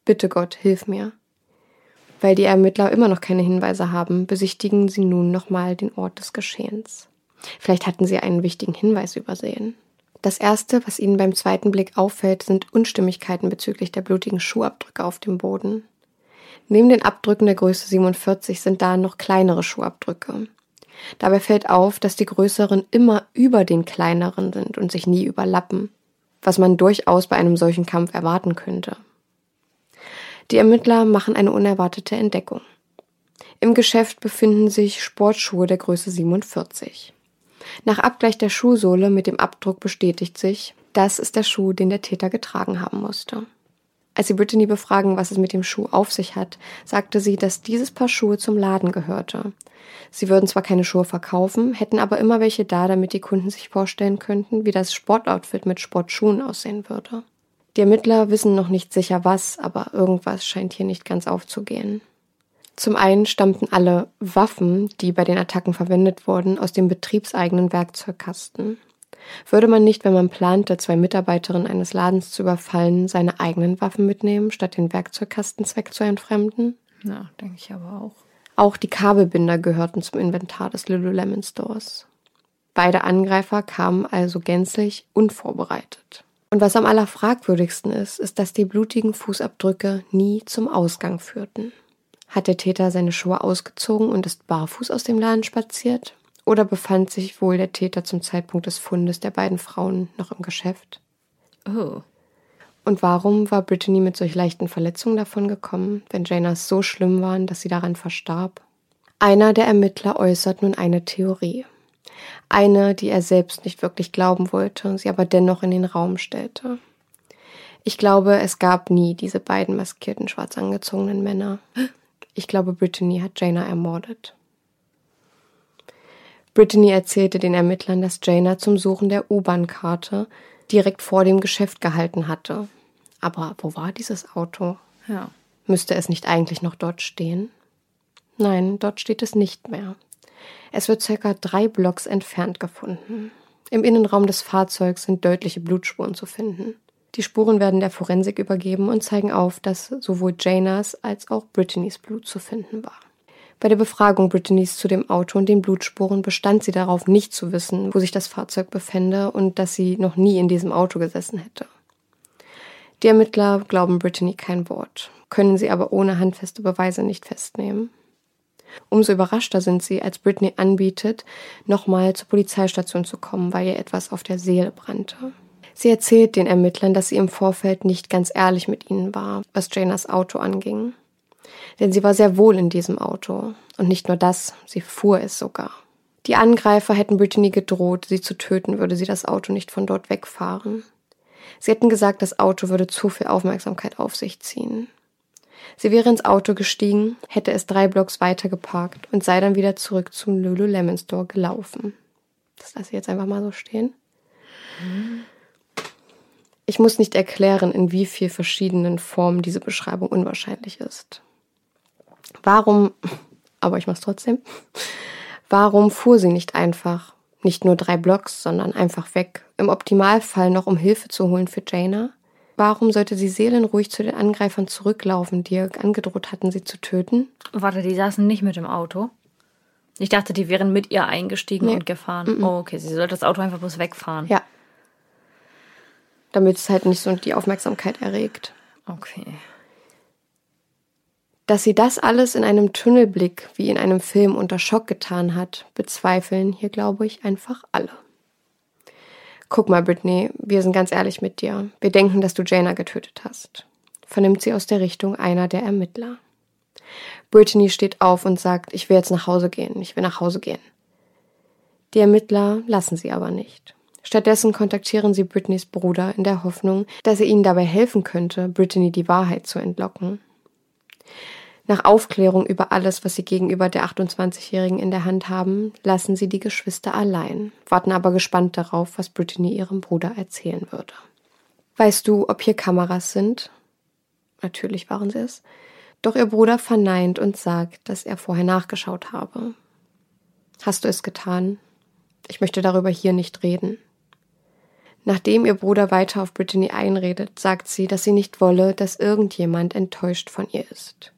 bitte Gott, hilf mir. Weil die Ermittler immer noch keine Hinweise haben, besichtigen sie nun nochmal den Ort des Geschehens. Vielleicht hatten sie einen wichtigen Hinweis übersehen. Das erste, was ihnen beim zweiten Blick auffällt, sind Unstimmigkeiten bezüglich der blutigen Schuhabdrücke auf dem Boden. Neben den Abdrücken der Größe 47 sind da noch kleinere Schuhabdrücke. Dabei fällt auf, dass die größeren immer über den kleineren sind und sich nie überlappen, was man durchaus bei einem solchen Kampf erwarten könnte. Die Ermittler machen eine unerwartete Entdeckung. Im Geschäft befinden sich Sportschuhe der Größe 47. Nach Abgleich der Schuhsohle mit dem Abdruck bestätigt sich, das ist der Schuh, den der Täter getragen haben musste. Als sie Brittany befragen, was es mit dem Schuh auf sich hat, sagte sie, dass dieses Paar Schuhe zum Laden gehörte. Sie würden zwar keine Schuhe verkaufen, hätten aber immer welche da, damit die Kunden sich vorstellen könnten, wie das Sportoutfit mit Sportschuhen aussehen würde. Die Ermittler wissen noch nicht sicher was, aber irgendwas scheint hier nicht ganz aufzugehen. Zum einen stammten alle Waffen, die bei den Attacken verwendet wurden, aus dem betriebseigenen Werkzeugkasten. Würde man nicht, wenn man plante, zwei Mitarbeiterinnen eines Ladens zu überfallen, seine eigenen Waffen mitnehmen, statt den Werkzeugkastenzweck zu entfremden? Ja, denke ich aber auch. Auch die Kabelbinder gehörten zum Inventar des Lululemon Stores. Beide Angreifer kamen also gänzlich unvorbereitet. Und was am allerfragwürdigsten ist, ist, dass die blutigen Fußabdrücke nie zum Ausgang führten. Hat der Täter seine Schuhe ausgezogen und ist barfuß aus dem Laden spaziert? Oder befand sich wohl der Täter zum Zeitpunkt des Fundes der beiden Frauen noch im Geschäft? Oh. Und warum war Brittany mit solch leichten Verletzungen davon gekommen, wenn Janas so schlimm waren, dass sie daran verstarb? Einer der Ermittler äußert nun eine Theorie. Eine, die er selbst nicht wirklich glauben wollte, sie aber dennoch in den Raum stellte. Ich glaube, es gab nie diese beiden maskierten, schwarz angezogenen Männer. Ich glaube, Brittany hat Jana ermordet. Brittany erzählte den Ermittlern, dass Jana zum Suchen der U-Bahn-Karte direkt vor dem Geschäft gehalten hatte. Aber wo war dieses Auto? Ja. Müsste es nicht eigentlich noch dort stehen? Nein, dort steht es nicht mehr. Es wird circa drei Blocks entfernt gefunden. Im Innenraum des Fahrzeugs sind deutliche Blutspuren zu finden. Die Spuren werden der Forensik übergeben und zeigen auf, dass sowohl Janas als auch Brittany's Blut zu finden war. Bei der Befragung Brittany's zu dem Auto und den Blutspuren bestand sie darauf, nicht zu wissen, wo sich das Fahrzeug befände und dass sie noch nie in diesem Auto gesessen hätte. Die Ermittler glauben Brittany kein Wort, können sie aber ohne handfeste Beweise nicht festnehmen. Umso überraschter sind sie, als Brittany anbietet, nochmal zur Polizeistation zu kommen, weil ihr etwas auf der Seele brannte. Sie erzählt den Ermittlern, dass sie im Vorfeld nicht ganz ehrlich mit ihnen war, was Janas Auto anging. Denn sie war sehr wohl in diesem Auto. Und nicht nur das, sie fuhr es sogar. Die Angreifer hätten Brittany gedroht, sie zu töten, würde sie das Auto nicht von dort wegfahren. Sie hätten gesagt, das Auto würde zu viel Aufmerksamkeit auf sich ziehen. Sie wäre ins Auto gestiegen, hätte es drei Blocks weiter geparkt und sei dann wieder zurück zum Lululemon Store gelaufen. Das lasse ich jetzt einfach mal so stehen. Ich muss nicht erklären, in wie vielen verschiedenen Formen diese Beschreibung unwahrscheinlich ist. Warum, aber ich mach's trotzdem, warum fuhr sie nicht einfach, nicht nur drei Blocks, sondern einfach weg, im Optimalfall noch um Hilfe zu holen für Jaina? Warum sollte sie seelenruhig zu den Angreifern zurücklaufen, die ihr angedroht hatten, sie zu töten? Warte, die saßen nicht mit im Auto. Ich dachte, die wären mit ihr eingestiegen Nee. und gefahren. Oh, okay, sie sollte das Auto einfach bloß wegfahren. Ja. Damit es halt nicht so die Aufmerksamkeit erregt. Okay. Dass sie das alles in einem Tunnelblick wie in einem Film unter Schock getan hat, bezweifeln hier, glaube ich, einfach alle. Guck mal, Brittany, wir sind ganz ehrlich mit dir. Wir denken, dass du Jaina getötet hast. Vernimmt sie aus der Richtung einer der Ermittler. Brittany steht auf und sagt, ich will jetzt nach Hause gehen, ich will nach Hause gehen. Die Ermittler lassen sie aber nicht. Stattdessen kontaktieren sie Brittany's Bruder in der Hoffnung, dass er ihnen dabei helfen könnte, Brittany die Wahrheit zu entlocken. Nach Aufklärung über alles, was sie gegenüber der 28-Jährigen in der Hand haben, lassen sie die Geschwister allein, warten aber gespannt darauf, was Brittany ihrem Bruder erzählen würde. Weißt du, ob hier Kameras sind? Natürlich waren sie es. Doch ihr Bruder verneint und sagt, dass er vorher nachgeschaut habe. Hast du es getan? Ich möchte darüber hier nicht reden. Nachdem ihr Bruder weiter auf Brittany einredet, sagt sie, dass sie nicht wolle, dass irgendjemand enttäuscht von ihr ist.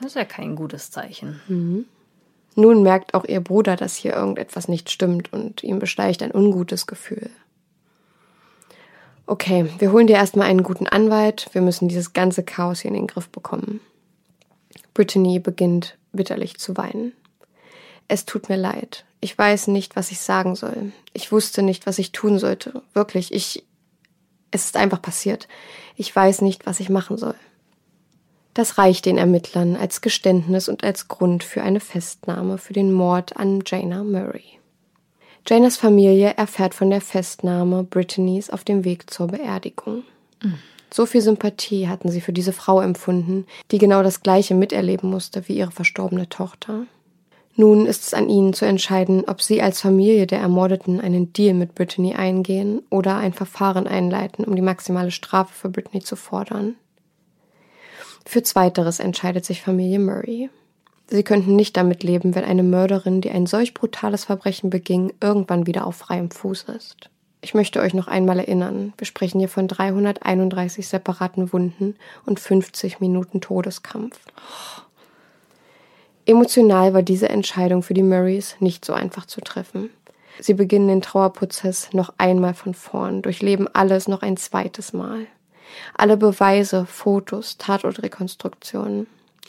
Das ist ja kein gutes Zeichen. Nun merkt auch ihr Bruder, dass hier irgendetwas nicht stimmt und ihm besteigt ein ungutes Gefühl. Okay, wir holen dir erstmal einen guten Anwalt. Wir müssen dieses ganze Chaos hier in den Griff bekommen. Brittany beginnt bitterlich zu weinen. Es tut mir leid. Ich weiß nicht, was ich sagen soll. Ich wusste nicht, was ich tun sollte. Wirklich, ich. Es ist einfach passiert. Ich weiß nicht, was ich machen soll. Das reicht den Ermittlern als Geständnis und als Grund für eine Festnahme für den Mord an Jaina Murray. Janas Familie erfährt von der Festnahme Brittany's auf dem Weg zur Beerdigung. So viel Sympathie hatten sie für diese Frau empfunden, die genau das Gleiche miterleben musste wie ihre verstorbene Tochter. Nun ist es an ihnen zu entscheiden, ob sie als Familie der Ermordeten einen Deal mit Brittany eingehen oder ein Verfahren einleiten, um die maximale Strafe für Brittany zu fordern. Für Zweiteres entscheidet sich Familie Murray. Sie könnten nicht damit leben, wenn eine Mörderin, die ein solch brutales Verbrechen beging, irgendwann wieder auf freiem Fuß ist. Ich möchte euch noch einmal erinnern, wir sprechen hier von 331 separaten Wunden und 50 Minuten Todeskampf. Emotional war diese Entscheidung für die Murrays nicht so einfach zu treffen. Sie beginnen den Trauerprozess noch einmal von vorn, durchleben alles noch ein zweites Mal. Alle Beweise, Fotos, Tatortrekonstruktionen,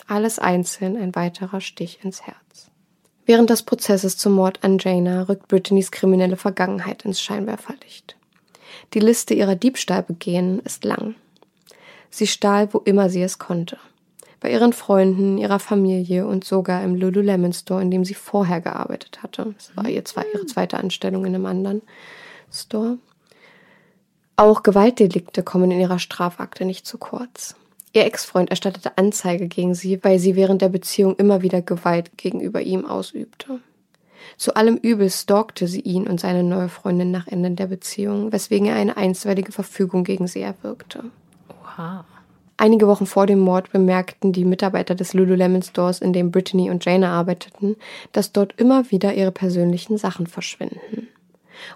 alles einzeln ein weiterer Stich ins Herz. Während des Prozesses zum Mord an Jaina rückt Brittany's kriminelle Vergangenheit ins Scheinwerferlicht. Die Liste ihrer Diebstahlbegehen ist lang. Sie stahl, wo immer sie es konnte. Bei ihren Freunden, ihrer Familie und sogar im Lululemon Store, in dem sie vorher gearbeitet hatte. Das war ihr zwei, ihre zweite Anstellung in einem anderen Store. Auch Gewaltdelikte kommen in ihrer Strafakte nicht zu kurz. Ihr Ex-Freund erstattete Anzeige gegen sie, weil sie während der Beziehung immer wieder Gewalt gegenüber ihm ausübte. Zu allem Übel stalkte sie ihn und seine neue Freundin nach Ende der Beziehung, weswegen er eine einstweilige Verfügung gegen sie erwirkte. Oha. Einige Wochen vor dem Mord bemerkten die Mitarbeiter des Lululemon Stores, in dem Brittany und Jaina arbeiteten, dass dort immer wieder ihre persönlichen Sachen verschwinden.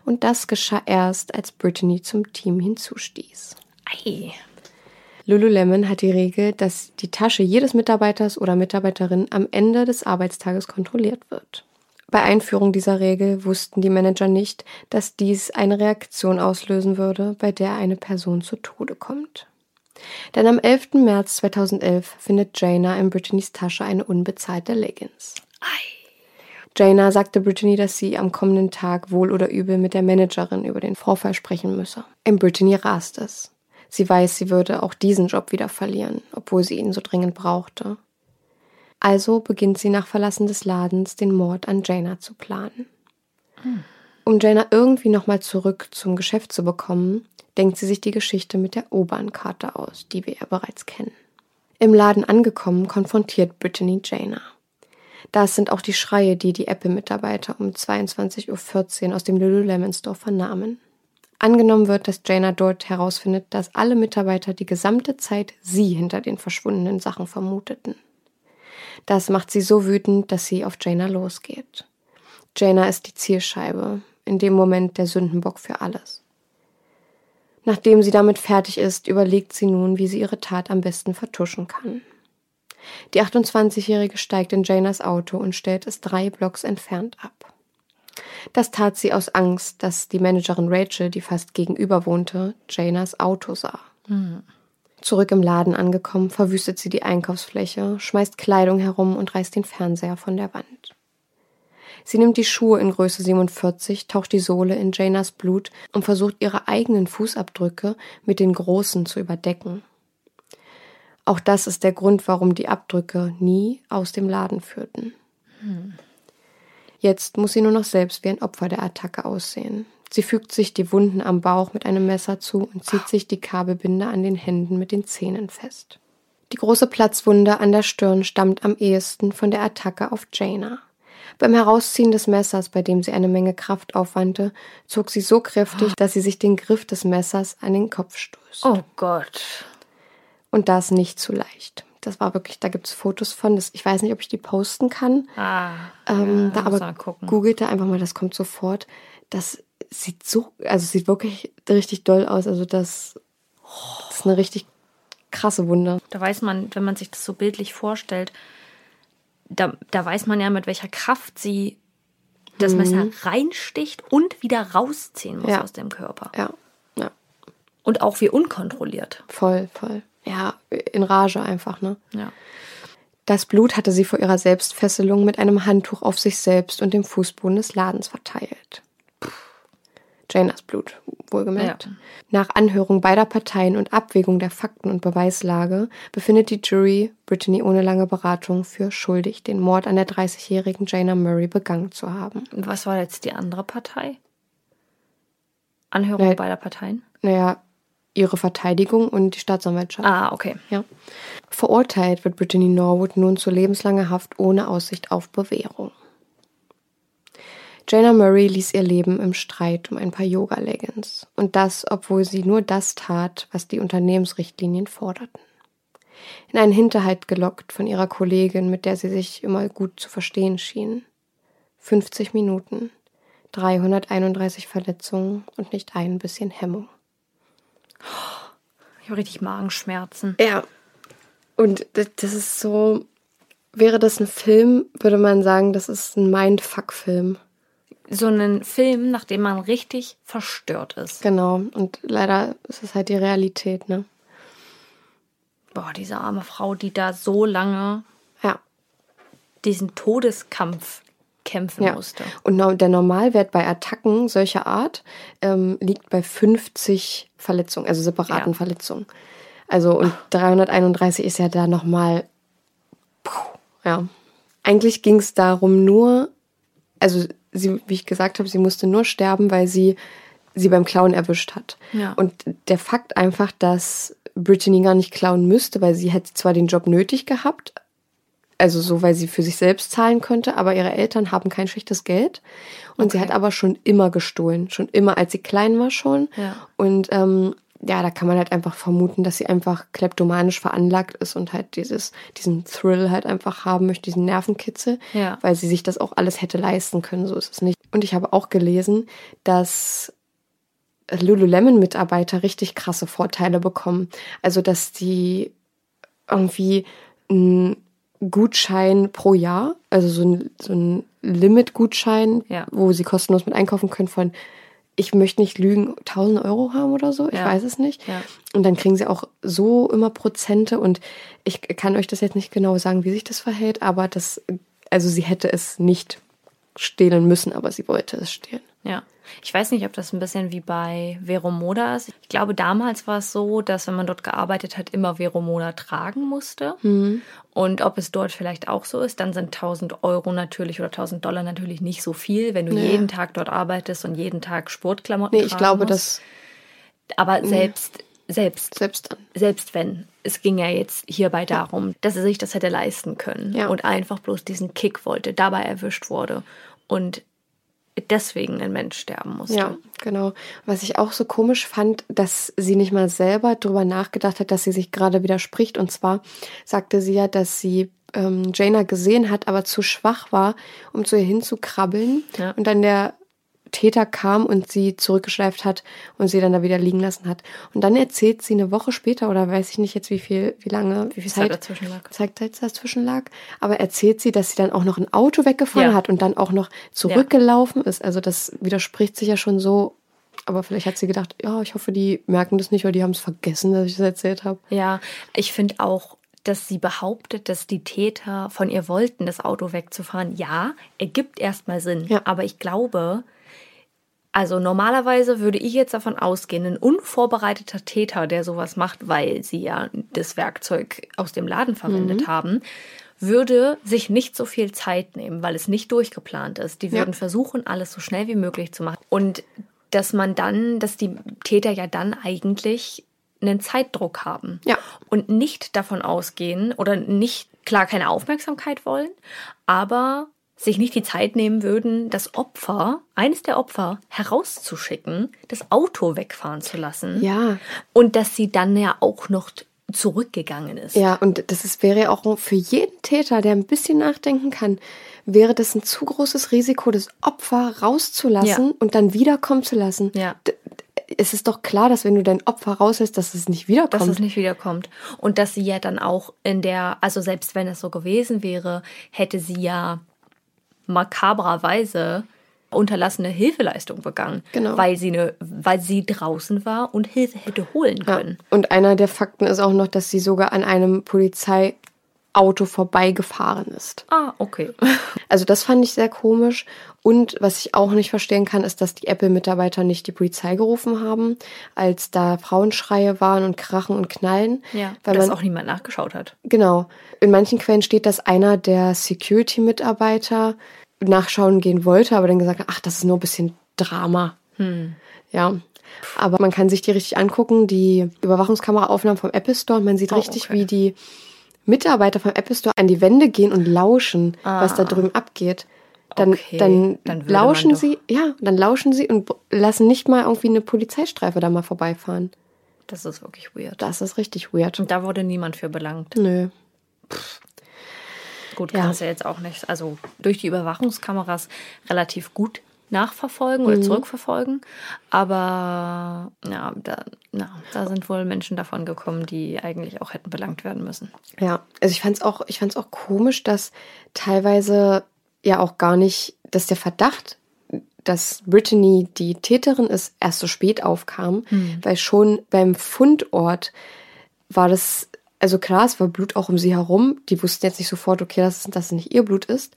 Und das geschah erst, als Brittany zum Team hinzustieß. Ei. Lululemon hat die Regel, dass die Tasche jedes Mitarbeiters oder Mitarbeiterin am Ende des Arbeitstages kontrolliert wird. Bei Einführung dieser Regel wussten die Manager nicht, dass dies eine Reaktion auslösen würde, bei der eine Person zu Tode kommt. Denn am 11. März 2011 findet Jaina in Brittany's Tasche eine unbezahlte Leggings. Jaina sagte Brittany, dass sie am kommenden Tag wohl oder übel mit der Managerin über den Vorfall sprechen müsse. In Brittany rast es. Sie weiß, sie würde auch diesen Job wieder verlieren, obwohl sie ihn so dringend brauchte. Also beginnt sie nach Verlassen des Ladens den Mord an Jaina zu planen. Um Jaina irgendwie nochmal zurück zum Geschäft zu bekommen, denkt sie sich die Geschichte mit der U-Bahn-Karte aus, die wir ja bereits kennen. Im Laden angekommen, konfrontiert Brittany Jaina. Das sind auch die Schreie, die die Apple-Mitarbeiter um 22.14 Uhr aus dem Lululemon Store vernahmen. Angenommen wird, dass Jaina dort herausfindet, dass alle Mitarbeiter die gesamte Zeit sie hinter den verschwundenen Sachen vermuteten. Das macht sie so wütend, dass sie auf Jaina losgeht. Jaina ist die Zielscheibe, in dem Moment der Sündenbock für alles. Nachdem sie damit fertig ist, überlegt sie nun, wie sie ihre Tat am besten vertuschen kann. Die 28-Jährige steigt in Janas Auto und stellt es drei Blocks entfernt ab. Das tat sie aus Angst, dass die Managerin Rachel, die fast gegenüber wohnte, Janas Auto sah. Zurück im Laden angekommen, verwüstet sie die Einkaufsfläche, schmeißt Kleidung herum und reißt den Fernseher von der Wand. Sie nimmt die Schuhe in Größe 47, taucht die Sohle in Janas Blut und versucht ihre eigenen Fußabdrücke mit den großen zu überdecken. Auch das ist der Grund, warum die Abdrücke nie aus dem Laden führten. Jetzt muss sie nur noch selbst wie ein Opfer der Attacke aussehen. Sie fügt sich die Wunden am Bauch mit einem Messer zu und zieht sich die Kabelbinde an den Händen mit den Zähnen fest. Die große Platzwunde an der Stirn stammt am ehesten von der Attacke auf Jaina. Beim Herausziehen des Messers, bei dem sie eine Menge Kraft aufwandte, zog sie so kräftig, dass sie sich den Griff des Messers an den Kopf stößt. Oh Gott. Und das nicht zu leicht. Das war wirklich, da gibt es Fotos von. Das, ich weiß nicht, ob ich die posten kann. Ah, Ähm, ja, da muss aber googelt da einfach mal, das kommt sofort. Das sieht so, also sieht wirklich richtig doll aus. Also das, das ist eine richtig krasse Wunde. Da weiß man, wenn man sich das so bildlich vorstellt, da, da weiß man ja, mit welcher Kraft sie das Messer reinsticht und wieder rausziehen muss Ja. aus dem Körper. Ja, ja, Und auch wie unkontrolliert. voll, voll. Ja, in Rage einfach, ne? Ja. Das Blut hatte sie vor ihrer Selbstfesselung mit einem Handtuch auf sich selbst und dem Fußboden des Ladens verteilt. Janas Blut, wohlgemerkt. Ja. Nach Anhörung beider Parteien und Abwägung der Fakten und Beweislage befindet die Jury Brittany ohne lange Beratung für schuldig, den Mord an der 30-jährigen Jana Murray begangen zu haben. Und was war jetzt die andere Partei? Anhörung Nee. beider Parteien? Naja, ihre Verteidigung und die Staatsanwaltschaft. Ah, okay. Ja. Verurteilt wird Brittany Norwood nun zu lebenslanger Haft ohne Aussicht auf Bewährung. Jana Murray ließ ihr Leben im Streit um ein paar Yoga-Leggings. Und das, obwohl sie nur das tat, was die Unternehmensrichtlinien forderten. In einen Hinterhalt gelockt von ihrer Kollegin, mit der sie sich immer gut zu verstehen schien. 50 Minuten, 331 Verletzungen und nicht ein bisschen Hemmung. Ich habe richtig Magenschmerzen. Ja. Und das, das ist so, wäre das ein Film, würde man sagen, das ist ein Mindfuck-Film. So einen Film, nachdem man richtig verstört ist. Genau. Und leider ist es halt die Realität, ne? Boah, diese arme Frau, die da so lange Ja. diesen Todeskampf kämpfen ja. musste. Und der Normalwert bei Attacken solcher Art ähm, liegt bei 50 Verletzungen, also separaten Ja. Verletzungen. Also und 331 ist ja da nochmal. Ja. Eigentlich ging es darum nur, also sie, wie ich gesagt habe, sie musste nur sterben, weil sie sie beim Klauen erwischt hat. Ja. Und der Fakt einfach, dass Brittany gar nicht klauen müsste, weil sie hätte zwar den Job nötig gehabt, also so, weil sie für sich selbst zahlen könnte, aber ihre Eltern haben kein schlechtes Geld. Und sie Okay. hat aber schon immer gestohlen, schon immer, als sie klein war schon. Ja. Und ähm, ja, da kann man halt einfach vermuten, dass sie einfach kleptomanisch veranlagt ist und halt dieses, diesen Thrill halt einfach haben möchte, diesen Nervenkitzel, Ja. weil sie sich das auch alles hätte leisten können, so ist es nicht. Und ich habe auch gelesen, dass Lululemon-Mitarbeiter richtig krasse Vorteile bekommen. Also, dass die irgendwie einen Gutschein pro Jahr, also so ein, so ein Limit-Gutschein, Ja. wo sie kostenlos mit einkaufen können von, ich möchte nicht lügen, 1000 Euro haben oder so, ich Ja. weiß es nicht. Ja. Und dann kriegen sie auch so immer Prozente und ich kann euch das jetzt nicht genau sagen, wie sich das verhält, aber das, also sie hätte es nicht stehlen müssen, aber sie wollte es stehlen. Ja. Ich weiß nicht, ob das ein bisschen wie bei Vero Moda ist. Ich glaube, damals war es so, dass wenn man dort gearbeitet hat, immer Vero Moda tragen musste. Und ob es dort vielleicht auch so ist, dann sind 1000 Euro natürlich oder 1000 Dollar natürlich nicht so viel, wenn du Nee. jeden Tag dort arbeitest und jeden Tag Sportklamotten Nee, ich glaube, musst. dass Aber selbst, selbst selbst dann. selbst wenn, es ging ja jetzt hierbei darum, dass er sich das hätte leisten können Ja. und einfach bloß diesen Kick wollte, dabei erwischt wurde und deswegen ein Mensch sterben musste. Ja, genau. Was ich auch so komisch fand, dass sie nicht mal selber drüber nachgedacht hat, dass sie sich gerade widerspricht. Und zwar sagte sie ja, dass sie ähm, Jaina gesehen hat, aber zu schwach war, um zu ihr hinzukrabbeln. Ja. Und dann der Täter kam und sie zurückgeschleift hat und sie dann da wieder liegen lassen hat. Und dann erzählt sie eine Woche später, oder weiß ich nicht jetzt, wie viel, wie lange, Wie viel Zeit dazwischen lag. Zeit dazwischen lag, aber erzählt sie, dass sie dann auch noch ein Auto weggefahren Ja. hat und dann auch noch zurückgelaufen ist. Also das widerspricht sich ja schon so. Aber vielleicht hat sie gedacht, ja, ich hoffe, die merken das nicht, weil die haben es vergessen, dass ich das erzählt habe. Ja, ich finde auch, dass sie behauptet, dass die Täter von ihr wollten, das Auto wegzufahren. Ja, ergibt erstmal Sinn. Ja. Aber ich glaube, also normalerweise würde ich jetzt davon ausgehen, ein unvorbereiteter Täter, der sowas macht, weil sie ja das Werkzeug aus dem Laden verwendet haben, würde sich nicht so viel Zeit nehmen, weil es nicht durchgeplant ist. Die Ja. würden versuchen, alles so schnell wie möglich zu machen. Und dass man dann, dass die Täter ja dann eigentlich einen Zeitdruck haben Ja. und nicht davon ausgehen oder nicht, klar, keine Aufmerksamkeit wollen, aber sich nicht die Zeit nehmen würden, das Opfer, eines der Opfer, herauszuschicken, das Auto wegfahren zu lassen. Ja, Und dass sie dann ja auch noch zurückgegangen ist. ja, und das ist, wäre ja auch für jeden Täter, der ein bisschen nachdenken kann, wäre das ein zu großes Risiko, das Opfer rauszulassen Ja. und dann wiederkommen zu lassen. Ja. D- Es ist doch klar, dass wenn du dein Opfer rauslässt, dass es nicht wiederkommt. dass es nicht wiederkommt. Und dass sie ja dann auch in der, also selbst wenn es so gewesen wäre, hätte sie ja makabrerweise unterlassene Hilfeleistung begangen. Genau. Weil sie, ne, weil sie draußen war und Hilfe hätte holen Ja. können. Und einer der Fakten ist auch noch, dass sie sogar an einem Polizeiauto vorbeigefahren ist. Ah, okay. Also das fand ich sehr komisch. Und was ich auch nicht verstehen kann, ist, dass die Apple-Mitarbeiter nicht die Polizei gerufen haben, als da Frauenschreie waren und Krachen und Knallen. Ja, weil dass man, auch niemand nachgeschaut hat. Genau. In manchen Quellen steht, dass einer der Security-Mitarbeiter nachschauen gehen wollte, aber dann gesagt hat, ach, das ist nur ein bisschen Drama. Ja. Aber man kann sich die richtig angucken, die Überwachungskameraaufnahmen vom Apple Store. Man sieht Oh, richtig, okay. wie die Mitarbeiter vom Apple Store an die Wände gehen und lauschen, was da drüben abgeht. Dann, Ah. Okay, dann, dann lauschen sie, ja, dann lauschen sie und lassen nicht mal irgendwie eine Polizeistreife da mal vorbeifahren. Das ist wirklich weird. Das ist richtig weird. Und da wurde niemand für belangt. Nö. Gut, Ja. kann es ja jetzt auch nicht, also durch die Überwachungskameras relativ gut nachverfolgen Mhm. oder zurückverfolgen. Aber ja, da, na, da sind wohl Menschen davon gekommen, die eigentlich auch hätten belangt werden müssen. Ja, also ich fand's auch, ich fand's auch komisch, dass teilweise ja auch gar nicht, dass der Verdacht, dass Brittany die Täterin ist, erst so spät aufkam, weil schon beim Fundort war das, also klar, es war Blut auch um sie herum. Die wussten jetzt nicht sofort, okay, dass, dass es nicht ihr Blut ist,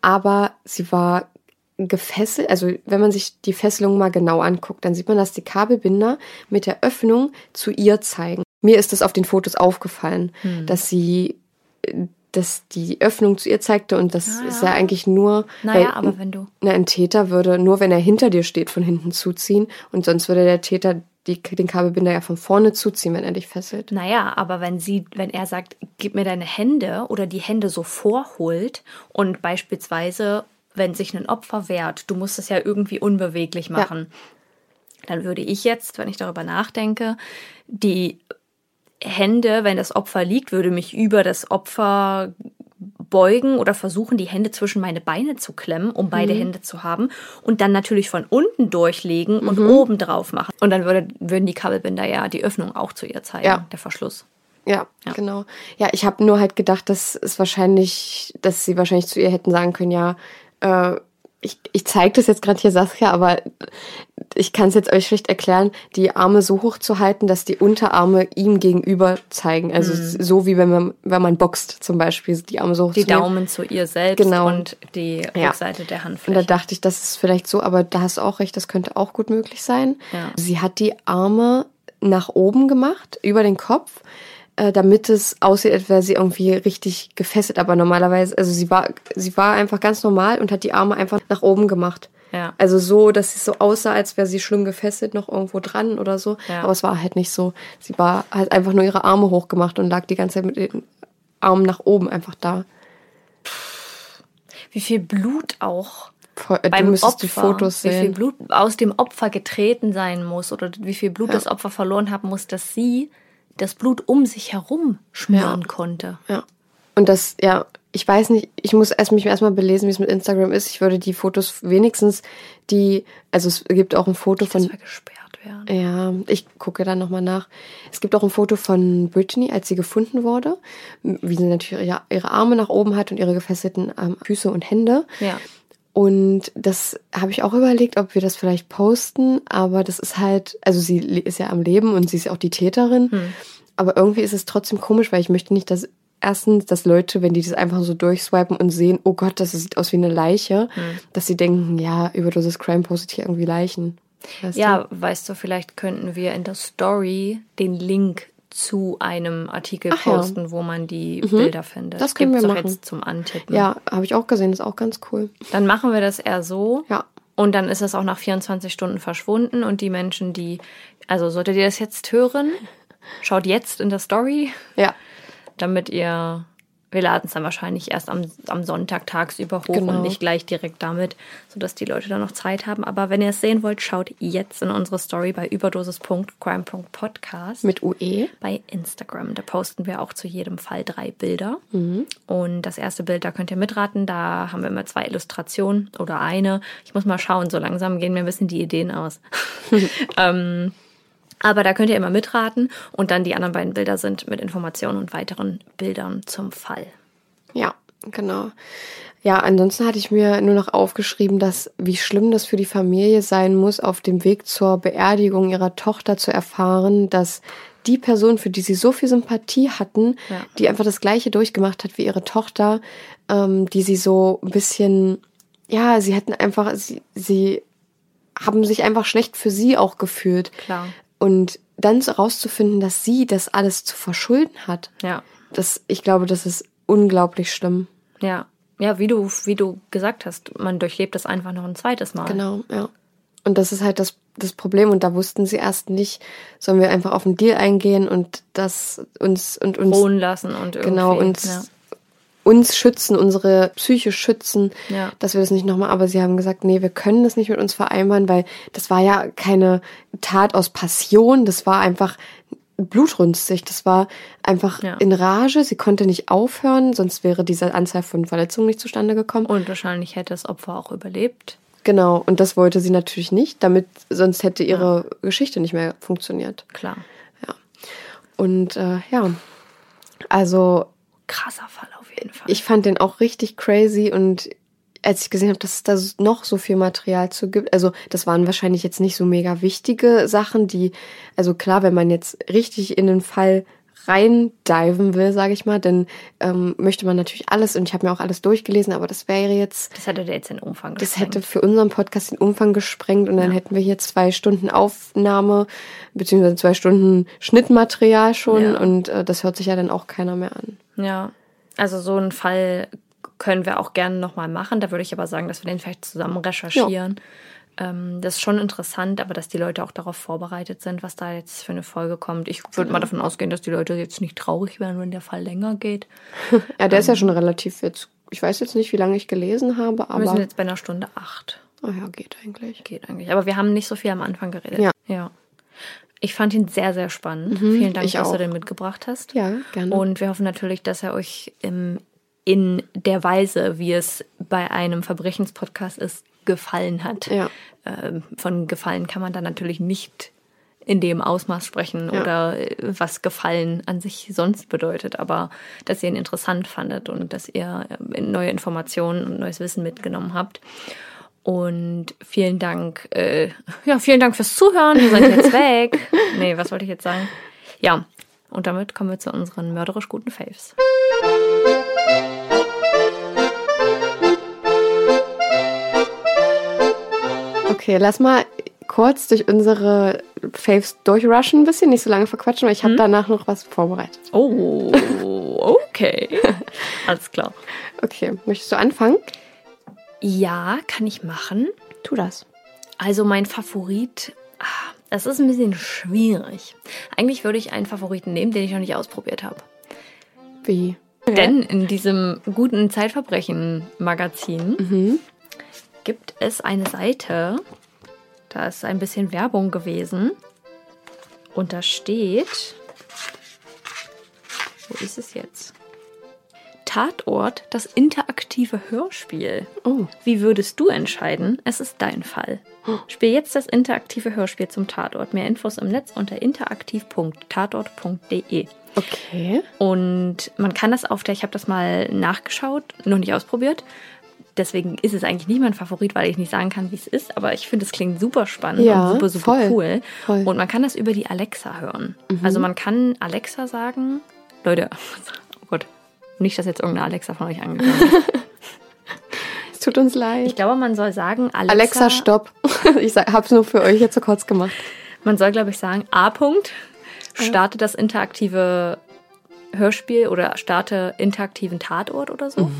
aber sie war gefesselt, also wenn man sich die Fesselung mal genau anguckt, dann sieht man, dass die Kabelbinder mit der Öffnung zu ihr zeigen. Mir ist das auf den Fotos aufgefallen, dass sie, dass die Öffnung zu ihr zeigte und das Ah, ist ja eigentlich nur, Naja, weil aber wenn du. na, ein Täter würde nur, wenn er hinter dir steht, von hinten zuziehen und sonst würde der Täter die, den Kabelbinder ja von vorne zuziehen, wenn er dich fesselt. Naja, aber wenn sie, wenn er sagt, gib mir deine Hände oder die Hände so vorholt und beispielsweise, wenn sich ein Opfer wehrt, du musst es ja irgendwie unbeweglich machen, dann würde ich jetzt, wenn ich darüber nachdenke, die Hände, wenn das Opfer liegt, würde mich über das Opfer beugen oder versuchen, die Hände zwischen meine Beine zu klemmen, um beide Hände zu haben. Und dann natürlich von unten durchlegen und oben drauf machen. Und dann würde, würden die Kabelbinder ja die Öffnung auch zu ihr zeigen, Ja. der Verschluss. Ja, genau. Ja, ich habe nur halt gedacht, dass es wahrscheinlich, dass sie wahrscheinlich zu ihr hätten sagen können, ja, äh, ich, ich zeige das jetzt gerade hier Saskia, aber ich kann es jetzt euch schlicht erklären, die Arme so hoch zu halten, dass die Unterarme ihm gegenüber zeigen. Also so wie wenn man, wenn man boxt zum Beispiel, die Arme so hoch Mhm. Die zu nehmen. Daumen zu ihr selbst Genau. und die Ja. Rückseite der Und da Handfläche. dachte ich, das ist vielleicht so, aber da hast du auch recht, das könnte auch gut möglich sein. Ja. Sie hat die Arme nach oben gemacht, über den Kopf, äh, damit es aussieht, als wäre sie irgendwie richtig gefesselt. Aber normalerweise, also sie war, sie war einfach ganz normal und hat die Arme einfach nach oben gemacht. Ja. Also so, dass es so aussah, als wäre sie schlimm gefesselt, noch irgendwo dran oder so. Ja. Aber es war halt nicht so. Sie war halt einfach nur ihre Arme hochgemacht und lag die ganze Zeit mit den Armen nach oben einfach da. Wie viel Blut auch Voll- äh, beim du müsstest Opfer, die Fotos wie viel sehen. Blut aus dem Opfer getreten sein muss oder wie viel Blut das Opfer verloren haben muss, dass sie das Blut um sich herum schmören Ja. konnte. Ja. Und das, ja, ich weiß nicht, ich muss erst mich erstmal belesen, wie es mit Instagram ist. Ich würde die Fotos wenigstens die, also es gibt auch ein Foto Das von, gesperrt werden. ja, ich gucke dann nochmal nach. Es gibt auch ein Foto von Britney, als sie gefunden wurde, wie sie natürlich ihre, ihre Arme nach oben hat und ihre gefesselten ähm, Füße und Hände. Ja. Und das habe ich auch überlegt, ob wir das vielleicht posten, aber das ist halt, also sie ist ja am Leben und sie ist ja auch die Täterin, aber irgendwie ist es trotzdem komisch, weil ich möchte nicht, dass erstens, dass Leute, wenn die das einfach so durchswipen und sehen, oh Gott, das sieht aus wie eine Leiche, dass sie denken, ja, Überdosis Crime postet hier irgendwie Leichen. Weißt Ja, weißt du, vielleicht könnten wir in der Story den Link zu einem Artikel Ach ja. Mhm. posten, wo man die Bilder findet. Das können Gibt's wir machen. jetzt zum Antippen. Ja, habe ich auch gesehen, ist auch ganz cool. Dann machen wir das eher so. Ja. Und dann ist es auch nach 24 Stunden verschwunden und die Menschen, die, also solltet ihr das jetzt hören, schaut jetzt in der Story, Ja, damit ihr, wir laden es dann wahrscheinlich erst am, am Sonntag tagsüber hoch Genau. und nicht gleich direkt damit, sodass die Leute dann noch Zeit haben. Aber wenn ihr es sehen wollt, schaut jetzt in unsere Story bei überdosis.crime.podcast mit UE. bei Instagram. Da posten wir auch zu jedem Fall drei Bilder. Und das erste Bild, da könnt ihr mitraten. Da haben wir immer zwei Illustrationen oder eine. Ich muss mal schauen, so langsam gehen mir ein bisschen die Ideen aus. ähm, aber da könnt ihr immer mitraten. Und dann die anderen beiden Bilder sind mit Informationen und weiteren Bildern zum Fall. Ja, genau. Ja, ansonsten hatte ich mir nur noch aufgeschrieben, dass wie schlimm das für die Familie sein muss, auf dem Weg zur Beerdigung ihrer Tochter zu erfahren, dass die Person, für die sie so viel Sympathie hatten, Ja. die einfach das Gleiche durchgemacht hat wie ihre Tochter, ähm, die sie so ein bisschen, ja, sie hatten einfach, sie, sie haben sich einfach schlecht für sie auch gefühlt. Klar. Und dann so rauszufinden, dass sie das alles zu verschulden hat, Ja. das, ich glaube, das ist unglaublich schlimm. Ja. Ja, wie du, wie du gesagt hast, man durchlebt das einfach noch ein zweites Mal. Genau, ja. Und das ist halt das, das Problem. Und da wussten sie erst nicht, sollen wir einfach auf den Deal eingehen und das uns und uns Ruhen lassen und irgendwie. genau uns Ja. Uns schützen, unsere Psyche schützen, Ja. dass wir das nicht nochmal. Aber sie haben gesagt, nee, wir können das nicht mit uns vereinbaren, weil das war ja keine Tat aus Passion. Das war einfach blutrünstig. Das war einfach Ja. in Rage. Sie konnte nicht aufhören, sonst wäre diese Anzahl von Verletzungen nicht zustande gekommen. Und wahrscheinlich hätte das Opfer auch überlebt. Genau, und das wollte sie natürlich nicht, damit sonst hätte ihre Geschichte nicht mehr funktioniert. Klar. Und äh, ja, also Krasser Fall jeden Fall. ich fand den auch richtig crazy und als ich gesehen habe, dass es da noch so viel Material zu gibt, also das waren wahrscheinlich jetzt nicht so mega wichtige Sachen, die, also klar, wenn man jetzt richtig in den Fall reindiven will, sage ich mal, dann ähm, möchte man natürlich alles und ich habe mir auch alles durchgelesen, aber das wäre jetzt das hätte jetzt den Umfang Das gesprengt. hätte für unseren Podcast den Umfang gesprengt und dann Ja. hätten wir hier zwei Stunden Aufnahme beziehungsweise zwei Stunden Schnittmaterial schon Ja. und äh, das hört sich ja dann auch keiner mehr an. Ja, also so einen Fall können wir auch gerne nochmal machen. Da würde ich aber sagen, dass wir den vielleicht zusammen recherchieren. Ähm, das ist schon interessant, aber dass die Leute auch darauf vorbereitet sind, was da jetzt für eine Folge kommt. Ich würde mal davon ausgehen, dass die Leute jetzt nicht traurig werden, wenn der Fall länger geht. Ja, der ist ja schon relativ jetzt, ich weiß jetzt nicht, wie lange ich gelesen habe, wir aber sind jetzt bei einer Stunde acht. oh ja, geht eigentlich. Geht eigentlich. Aber wir haben nicht so viel am Anfang geredet. Ja. ja. Ich fand ihn sehr, sehr spannend. Vielen Dank, dass du den mitgebracht hast. Ja, gerne. Und wir hoffen natürlich, dass er euch im in der Weise, wie es bei einem Verbrechenspodcast ist, gefallen hat. Ja. Ähm, von Gefallen kann man dann natürlich nicht in dem Ausmaß sprechen Ja. oder äh, was Gefallen an sich sonst bedeutet, aber dass ihr ihn interessant fandet und dass ihr äh, neue Informationen und neues Wissen mitgenommen habt. Und vielen Dank, äh, ja, vielen Dank fürs Zuhören. Wir sind jetzt weg. Nee, was wollte ich jetzt sagen? Ja, und damit kommen wir zu unseren mörderisch guten Faves. Okay, lass mal kurz durch unsere Faves durchrushen ein bisschen, nicht so lange verquatschen, weil ich habe danach noch was vorbereitet. Oh, okay. Alles klar. Okay, möchtest du anfangen? Ja, kann ich machen. Tu das. Also mein Favorit, ah, das ist ein bisschen schwierig. Eigentlich würde ich einen Favoriten nehmen, den ich noch nicht ausprobiert habe. Wie? Denn in diesem guten Zeitverbrechen-Magazin Mhm. gibt es eine Seite, da ist ein bisschen Werbung gewesen. Und da steht, wo ist es jetzt? Tatort, das interaktive Hörspiel. Oh, Wie würdest du entscheiden? Es ist dein Fall. Spiel jetzt das interaktive Hörspiel zum Tatort. Mehr Infos im Netz unter interaktiv.tatort.de. okay. Und man kann das auf der, ich habe das mal nachgeschaut, noch nicht ausprobiert. Deswegen ist es eigentlich nicht mein Favorit, weil ich nicht sagen kann, wie es ist. Aber ich finde, es klingt super spannend Ja, und super, super voll, cool. voll. Mhm. Und man kann das über die Alexa hören. Also man kann Alexa sagen, Leute, nicht, dass jetzt irgendeine Alexa von euch angekommen ist. Es tut uns leid. Ich glaube, man soll sagen, Alexa, Alexa, stopp. Ich sag- hab's nur für euch jetzt so kurz gemacht. Man soll, glaube ich, sagen, A. -Punkt, starte das interaktive Hörspiel oder starte interaktiven Tatort oder so.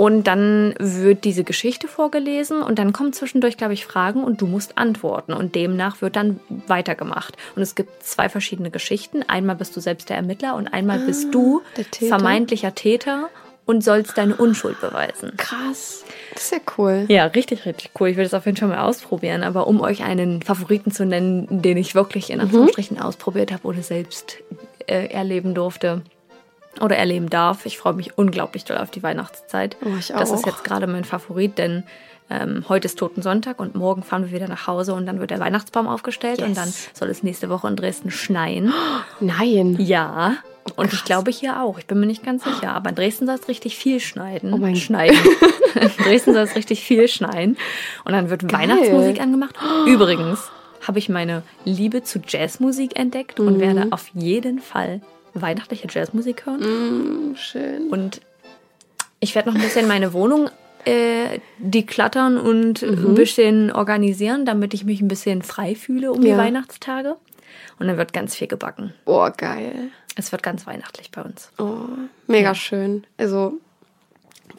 Und dann wird diese Geschichte vorgelesen und dann kommen zwischendurch, glaube ich, Fragen und du musst antworten. Und demnach wird dann weitergemacht. Und es gibt zwei verschiedene Geschichten. Einmal bist du selbst der Ermittler und einmal bist du Täter. vermeintlicher Täter und sollst deine Unschuld beweisen. Krass. Das ist ja cool. Ja, richtig, richtig cool. Ich will das auf jeden Fall mal ausprobieren. Aber um euch einen Favoriten zu nennen, den ich wirklich in Anführungsstrichen ausprobiert habe oder selbst äh, erleben durfte oder erleben darf, ich freue mich unglaublich doll auf die Weihnachtszeit. Oh, ich Das ist auch. jetzt gerade mein Favorit, denn ähm, heute ist Totensonntag und morgen fahren wir wieder nach Hause und dann wird der Weihnachtsbaum aufgestellt und Yes. dann soll es nächste Woche in Dresden schneien. Nein. Ja. Und ich krass. glaube hier auch. Ich bin mir nicht ganz sicher. Aber in Dresden soll es richtig viel schneiden. Oh mein- Schneiden. in Dresden soll es richtig viel schneien. Und dann wird Weihnachtsmusik angemacht. Übrigens habe ich meine Liebe zu Jazzmusik entdeckt Mhm. und werde auf jeden Fall weihnachtliche Jazzmusik hören. Mm, schön. Und ich werde noch ein bisschen meine Wohnung äh, deklattern und Mhm. ein bisschen organisieren, damit ich mich ein bisschen frei fühle um die Ja. Weihnachtstage. Und dann wird ganz viel gebacken. Boah, geil. Es wird ganz weihnachtlich bei uns. Oh, mega schön. Also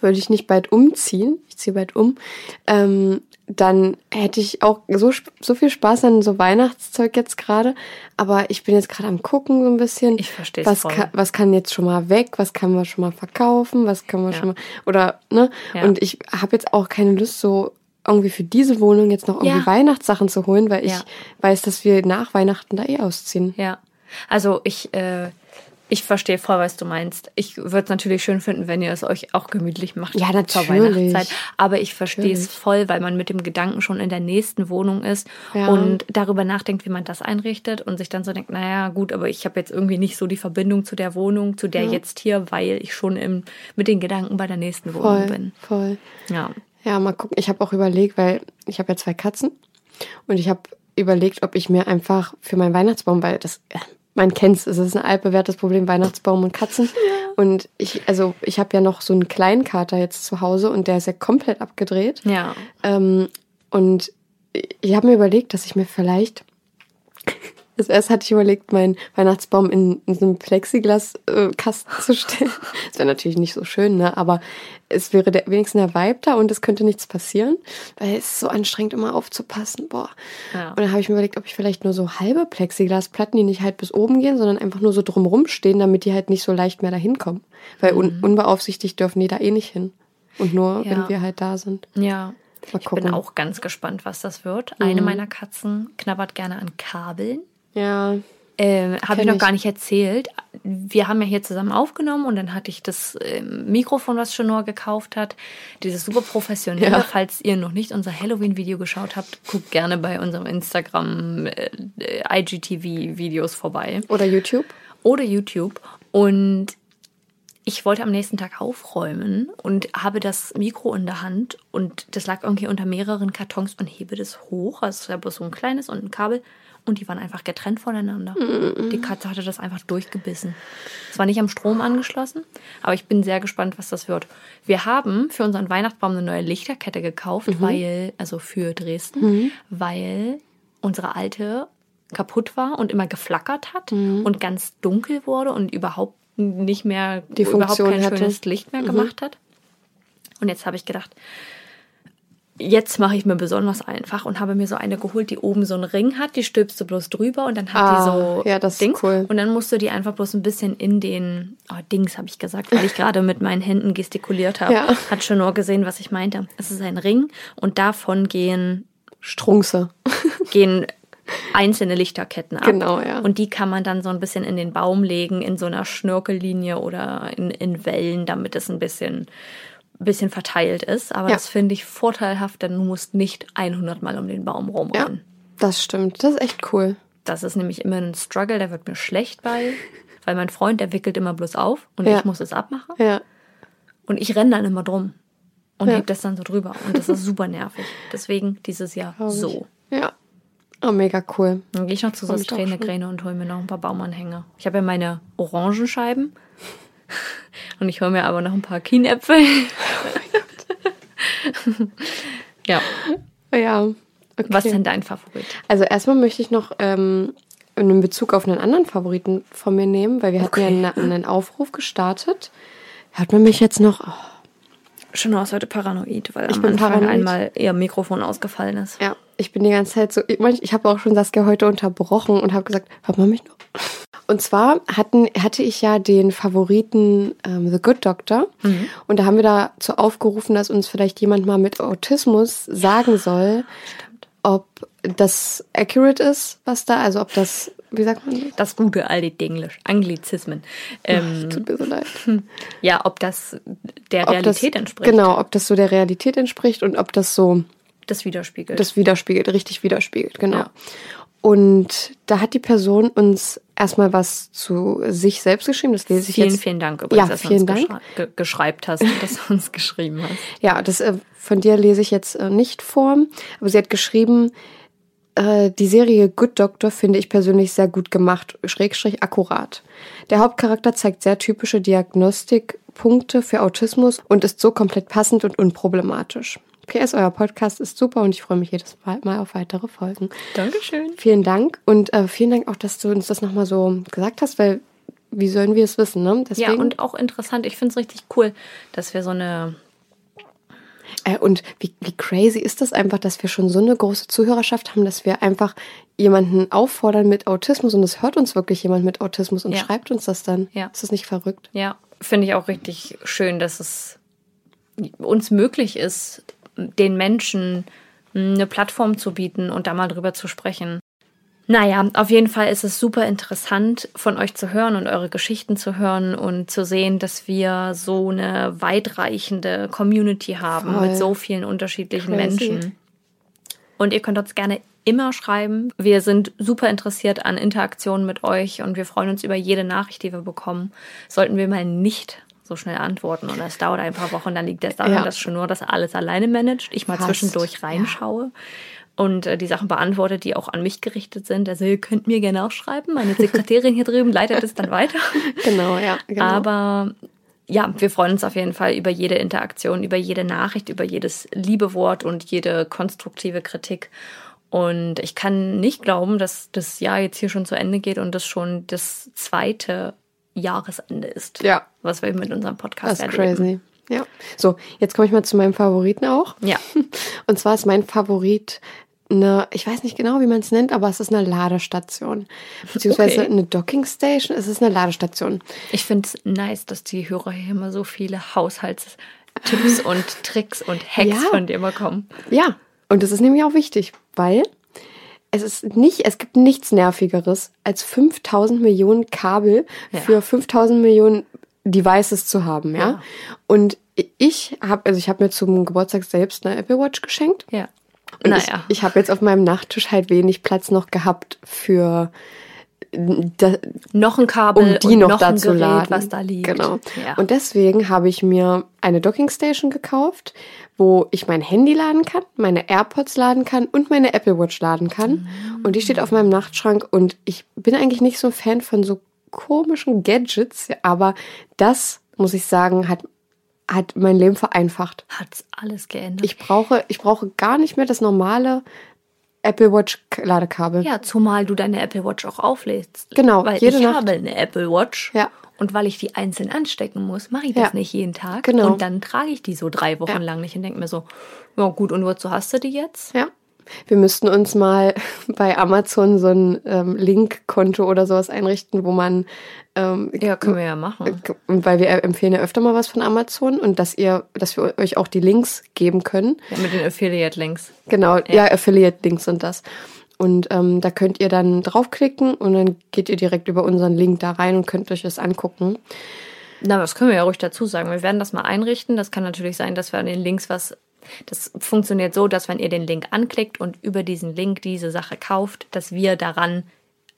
würde ich nicht bald umziehen, ich ziehe bald um, ähm, dann hätte ich auch so, so viel Spaß an so Weihnachtszeug jetzt gerade. Aber ich bin jetzt gerade am gucken so ein bisschen. Ich versteh's was. Kann, was kann jetzt schon mal weg? Was kann man schon mal verkaufen? Was kann man Ja. schon mal oder ne? Ja. Und ich habe jetzt auch keine Lust so irgendwie für diese Wohnung jetzt noch irgendwie Ja. Weihnachtssachen zu holen, weil ich weiß, dass wir nach Weihnachten da eh ausziehen. Ja. Also ich, äh, ich verstehe voll, was du meinst. Ich würde es natürlich schön finden, wenn ihr es euch auch gemütlich macht Ja, zur natürlich. Weihnachtszeit. Aber ich verstehe es voll, weil man mit dem Gedanken schon in der nächsten Wohnung ist Ja. und darüber nachdenkt, wie man das einrichtet und sich dann so denkt, naja, gut, aber ich habe jetzt irgendwie nicht so die Verbindung zu der Wohnung, zu der jetzt hier, weil ich schon im, mit den Gedanken bei der nächsten Wohnung Voll, bin. voll. Ja. Ja, mal gucken. Ich habe auch überlegt, weil ich habe ja zwei Katzen und ich habe überlegt, ob ich mir einfach für meinen Weihnachtsbaum, weil das, äh, man kennt's, es ist ein altbewährtes Problem, Weihnachtsbaum und Katzen. Und ich, also ich habe ja noch so einen kleinen Kater jetzt zu Hause und der ist ja komplett abgedreht. Ja. Ähm, und ich habe mir überlegt, dass ich mir vielleicht. Das erste hatte ich überlegt, meinen Weihnachtsbaum in, in so einen Plexiglas-Kasten zu stellen. Das wäre natürlich nicht so schön, ne? Aber es wäre der, wenigstens der Vibe da und es könnte nichts passieren, weil es ist so anstrengend, immer aufzupassen. Boah. Ja. Und dann habe ich mir überlegt, ob ich vielleicht nur so halbe Plexiglasplatten, die nicht halt bis oben gehen, sondern einfach nur so drumrum stehen, damit die halt nicht so leicht mehr dahin kommen. Weil un unbeaufsichtigt dürfen die da eh nicht hin. Und nur, Ja. wenn wir halt da sind. Ja. Mal Ich gucken. bin auch ganz gespannt, was das wird. Eine meiner Katzen knabbert gerne an Kabeln. Ja, äh, habe ich noch gar nicht erzählt. Wir haben ja hier zusammen aufgenommen und dann hatte ich das ähm, Mikrofon, was Chenor gekauft hat. Dieses super professionelle. Ja. Falls ihr noch nicht unser Halloween-Video geschaut habt, guckt gerne bei unserem Instagram äh, IGTV-Videos vorbei Oder YouTube. oder YouTube. Und ich wollte am nächsten Tag aufräumen und habe das Mikro in der Hand und das lag irgendwie unter mehreren Kartons und hebe das hoch. Also es war bloß so ein kleines und ein Kabel und die waren einfach getrennt voneinander. Die Katze hatte das einfach durchgebissen. Es war nicht am Strom angeschlossen, aber ich bin sehr gespannt, was das wird. Wir haben für unseren Weihnachtsbaum eine neue Lichterkette gekauft, weil, also für Dresden, weil unsere alte kaputt war und immer geflackert hat und ganz dunkel wurde und überhaupt nicht mehr Die überhaupt Funktion kein hatte. schönes Licht mehr gemacht hat. Und jetzt habe ich gedacht, jetzt mache ich mir besonders einfach und habe mir so eine geholt, die oben so einen Ring hat, die stülpst du bloß drüber und dann hat Ah, die so ja, das ist Dings. cool. Und dann musst du die einfach bloß ein bisschen in den, oh, Dings habe ich gesagt, weil ich gerade mit meinen Händen gestikuliert habe. Ja. Hat schon nur gesehen, was ich meinte. Es ist ein Ring und davon gehen Strunze. gehen einzelne Lichterketten ab. Genau, ja. Und die kann man dann so ein bisschen in den Baum legen, in so einer Schnörkellinie oder in, in Wellen, damit es ein bisschen, bisschen verteilt ist. Aber Ja. das finde ich vorteilhaft, denn du musst nicht 100 Mal um den Baum Ja, rumrennen. das stimmt. Das ist echt cool. Das ist nämlich immer ein Struggle, der wird mir schlecht bei, weil mein Freund, der wickelt immer bloß auf und Ja. ich muss es abmachen. Ja. Und ich renne dann immer drum und Ja. heb das dann so drüber. Und das ist super nervig. Deswegen dieses Jahr Glaub ich. so. Ja. Oh, mega cool. Dann gehe ich noch zu mich doch Träne. Gräne und hole mir noch ein paar Baumanhänger. Ich habe ja meine Orangenscheiben. Und ich hole mir aber noch ein paar Kienäpfel. ja. Ja. Okay. Was ist denn dein Favorit? Also erstmal möchte ich noch ähm, einen Bezug auf einen anderen Favoriten von mir nehmen, weil wir hatten ja einen, einen Aufruf gestartet. Hört man mich jetzt noch? Oh, Schon aus heute paranoid, weil Ich am bin Anfang paranoid. einmal ihr Mikrofon ausgefallen ist. ja, ich bin die ganze Zeit so. Ich, ich habe auch schon Saskia heute unterbrochen und habe gesagt, hört man mich noch? Und zwar hatten, hatte ich ja den Favoriten ähm, The Good Doctor. Und da haben wir dazu aufgerufen, dass uns vielleicht jemand mal mit Autismus sagen soll, ob das accurate ist, was da, also ob das, wie sagt man das? Das gute alte Englisch, Anglizismen. Ähm, Tut mir so leid. ja, ob das der Ob Realität das, entspricht. Genau, ob das so der Realität entspricht und ob das so Das widerspiegelt. das widerspiegelt, richtig widerspiegelt, genau. Ja. Und da hat die Person uns erstmal was zu sich selbst geschrieben. Das lese ich vielen, jetzt. vielen Dank übrigens, Ja, dass vielen du uns Dank. geschrei- ge geschreibt hast, dass du uns geschrieben hast. Ja, das äh, von dir lese ich jetzt äh, nicht vor. Aber sie hat geschrieben, äh, die Serie Good Doctor finde ich persönlich sehr gut gemacht, schrägstrich akkurat. Der Hauptcharakter zeigt sehr typische Diagnostikpunkte für Autismus und ist so komplett passend und unproblematisch. PS, euer Podcast ist super und ich freue mich jedes Mal auf weitere Folgen. Dankeschön. Vielen Dank und äh, vielen Dank auch, dass du uns das nochmal so gesagt hast, weil wie sollen wir es wissen, ne? Ja, und auch interessant. Ich finde es richtig cool, dass wir so eine. Äh, und wie, wie crazy ist das einfach, dass wir schon so eine große Zuhörerschaft haben, dass wir einfach jemanden auffordern mit Autismus und es hört uns wirklich jemand mit Autismus und Ja. schreibt uns das dann. Ja. Ist das nicht verrückt? Ja, finde ich auch richtig schön, dass es uns möglich ist, den Menschen eine Plattform zu bieten und da mal drüber zu sprechen. Naja, auf jeden Fall ist es super interessant von euch zu hören und eure Geschichten zu hören und zu sehen, dass wir so eine weitreichende Community haben Voll. mit so vielen unterschiedlichen Crazy. Menschen. Und ihr könnt uns gerne immer schreiben. Wir sind super interessiert an Interaktionen mit euch und wir freuen uns über jede Nachricht, die wir bekommen. Sollten wir mal nicht so schnell antworten und es dauert ein paar Wochen, dann liegt das daran, Ja. dass schon nur das alles alleine managt. Ich mal Fast. zwischendurch reinschaue. Und äh, die Sachen beantwortet, die auch an mich gerichtet sind. Also ihr könnt mir gerne auch schreiben. Meine Sekretärin hier drüben leitet es dann weiter. Genau, ja. Genau. Aber ja, wir freuen uns auf jeden Fall über jede Interaktion, über jede Nachricht, über jedes Liebewort und jede konstruktive Kritik. Und ich kann nicht glauben, dass das Jahr jetzt hier schon zu Ende geht und das schon das zweite Jahresende ist, Ja. was wir mit unserem Podcast das ist erleben. crazy. Ja. So, jetzt komme ich mal zu meinem Favoriten auch. Ja, Und zwar ist mein Favorit eine, ich weiß nicht genau, wie man es nennt, aber es ist eine Ladestation. Beziehungsweise Okay. eine Docking Station. Es ist eine Ladestation. ich finde es nice, dass die Hörer hier immer so viele Haushaltstipps und Tricks und Hacks Ja. von dir bekommen. Ja, und das ist nämlich auch wichtig, weil es ist nicht, es gibt nichts nervigeres als 5000 Millionen Kabel Ja. für 5000 Millionen Devices zu haben, ja. Ja. Und ich habe, also ich habe mir zum Geburtstag selbst eine Apple Watch geschenkt. Ja. Und naja. ich, ich habe jetzt auf meinem Nachttisch halt wenig Platz noch gehabt für da, noch ein Kabel um die und noch, noch dazu Gerät, laden. was da liegt. Genau. Ja. Und deswegen habe ich mir eine Dockingstation gekauft, wo ich mein Handy laden kann, meine AirPods laden kann und meine Apple Watch laden kann. Und die steht auf meinem Nachtschrank und ich bin eigentlich nicht so ein Fan von so komischen Gadgets, aber das, muss ich sagen, hat, hat mein Leben vereinfacht. Hat's alles geändert. Ich brauche, ich brauche gar nicht mehr das normale Apple Watch Ladekabel. ja, zumal du deine Apple Watch auch auflädst. Genau, Weil jede ich Nacht. habe eine Apple Watch. Ja. Und weil ich die einzeln anstecken muss, mache ich das Ja. nicht jeden Tag. Genau. Und dann trage ich die so drei Wochen Ja. lang nicht und denke mir so, ja gut, und wozu hast du die jetzt? Ja. Wir müssten uns mal bei Amazon so ein ähm, Link-Konto oder sowas einrichten, wo man, ähm, Ja, können wir ja machen. und weil wir empfehlen ja öfter mal was von Amazon und dass ihr, dass wir euch auch die Links geben können. Ja, mit den Affiliate-Links. Genau, ja, Affiliate-Links sind das. Und ähm, da könnt ihr dann draufklicken und dann geht ihr direkt über unseren Link da rein und könnt euch das angucken. Na, das können wir ja ruhig dazu sagen. Wir werden das mal einrichten. Das kann natürlich sein, dass wir an den Links was. Das funktioniert so, dass wenn ihr den Link anklickt und über diesen Link diese Sache kauft, dass wir daran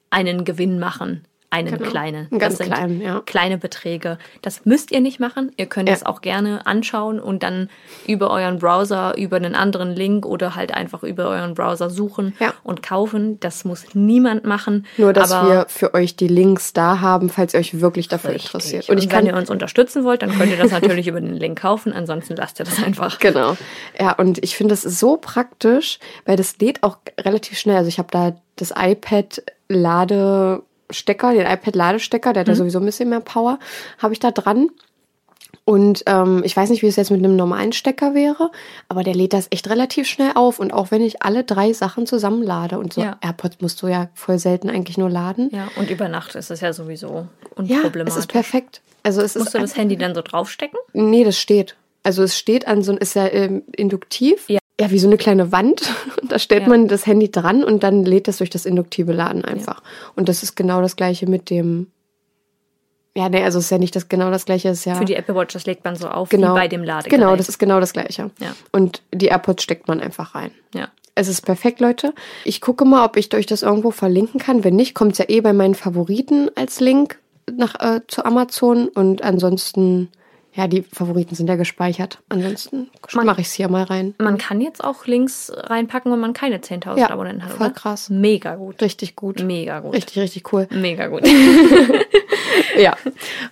einen Gewinn machen. Einen Genau. kleinen. Einen ganz das sind kleinen, ja. kleine Beträge. Das müsst ihr nicht machen. Ihr könnt Ja. das auch gerne anschauen und dann über euren Browser, über einen anderen Link oder halt einfach über euren Browser suchen Ja. und kaufen. Das muss niemand machen. Nur, dass aber wir für euch die Links da haben, falls ihr euch wirklich dafür Richtig. interessiert. Und, Und ich wenn kann ihr uns unterstützen wollt, dann könnt ihr das natürlich über den Link kaufen. Ansonsten lasst ihr das einfach. Genau. Ja, und ich finde das so praktisch, weil das lädt auch relativ schnell. Also ich habe da das iPad Ladestecker, den iPad Ladestecker, der hat ja sowieso ein bisschen mehr Power, habe ich da dran. Und ähm, ich weiß nicht, wie es jetzt mit einem normalen Stecker wäre, aber der lädt das echt relativ schnell auf. Und auch wenn ich alle drei Sachen zusammenlade und so Ja. AirPods musst du ja voll selten eigentlich nur laden. Ja, und über Nacht ist es ja sowieso Ja, unproblematisch. es ist perfekt. Also es Musst ist du das Handy dann so draufstecken? Nee, das steht. Also es steht an so, ist ja ähm, induktiv. Ja. Ja, wie so eine kleine Wand. Und da stellt Ja. man das Handy dran und dann lädt das durch das induktive Laden einfach. Und das ist genau das gleiche mit dem. Ja, nee, also es ist ja nicht das genau das gleiche, ist ja. Für die Apple Watch, das legt man so auf genau, wie bei dem Ladegerät. Genau, das ist genau das gleiche. Ja. Und die AirPods steckt man einfach rein. ja. Es ist perfekt, Leute. Ich gucke mal, ob ich euch das irgendwo verlinken kann. Wenn nicht, kommt es ja eh bei meinen Favoriten als Link nach äh, zu Amazon. Und ansonsten, ja, die Favoriten sind ja gespeichert. Ansonsten mache ich es hier mal rein. Man kann jetzt auch Links reinpacken, wenn man keine 10.000 Ja, Abonnenten hat, voll oder? krass. Mega gut. Richtig gut. Mega gut. Richtig, richtig cool. Mega gut. Ja,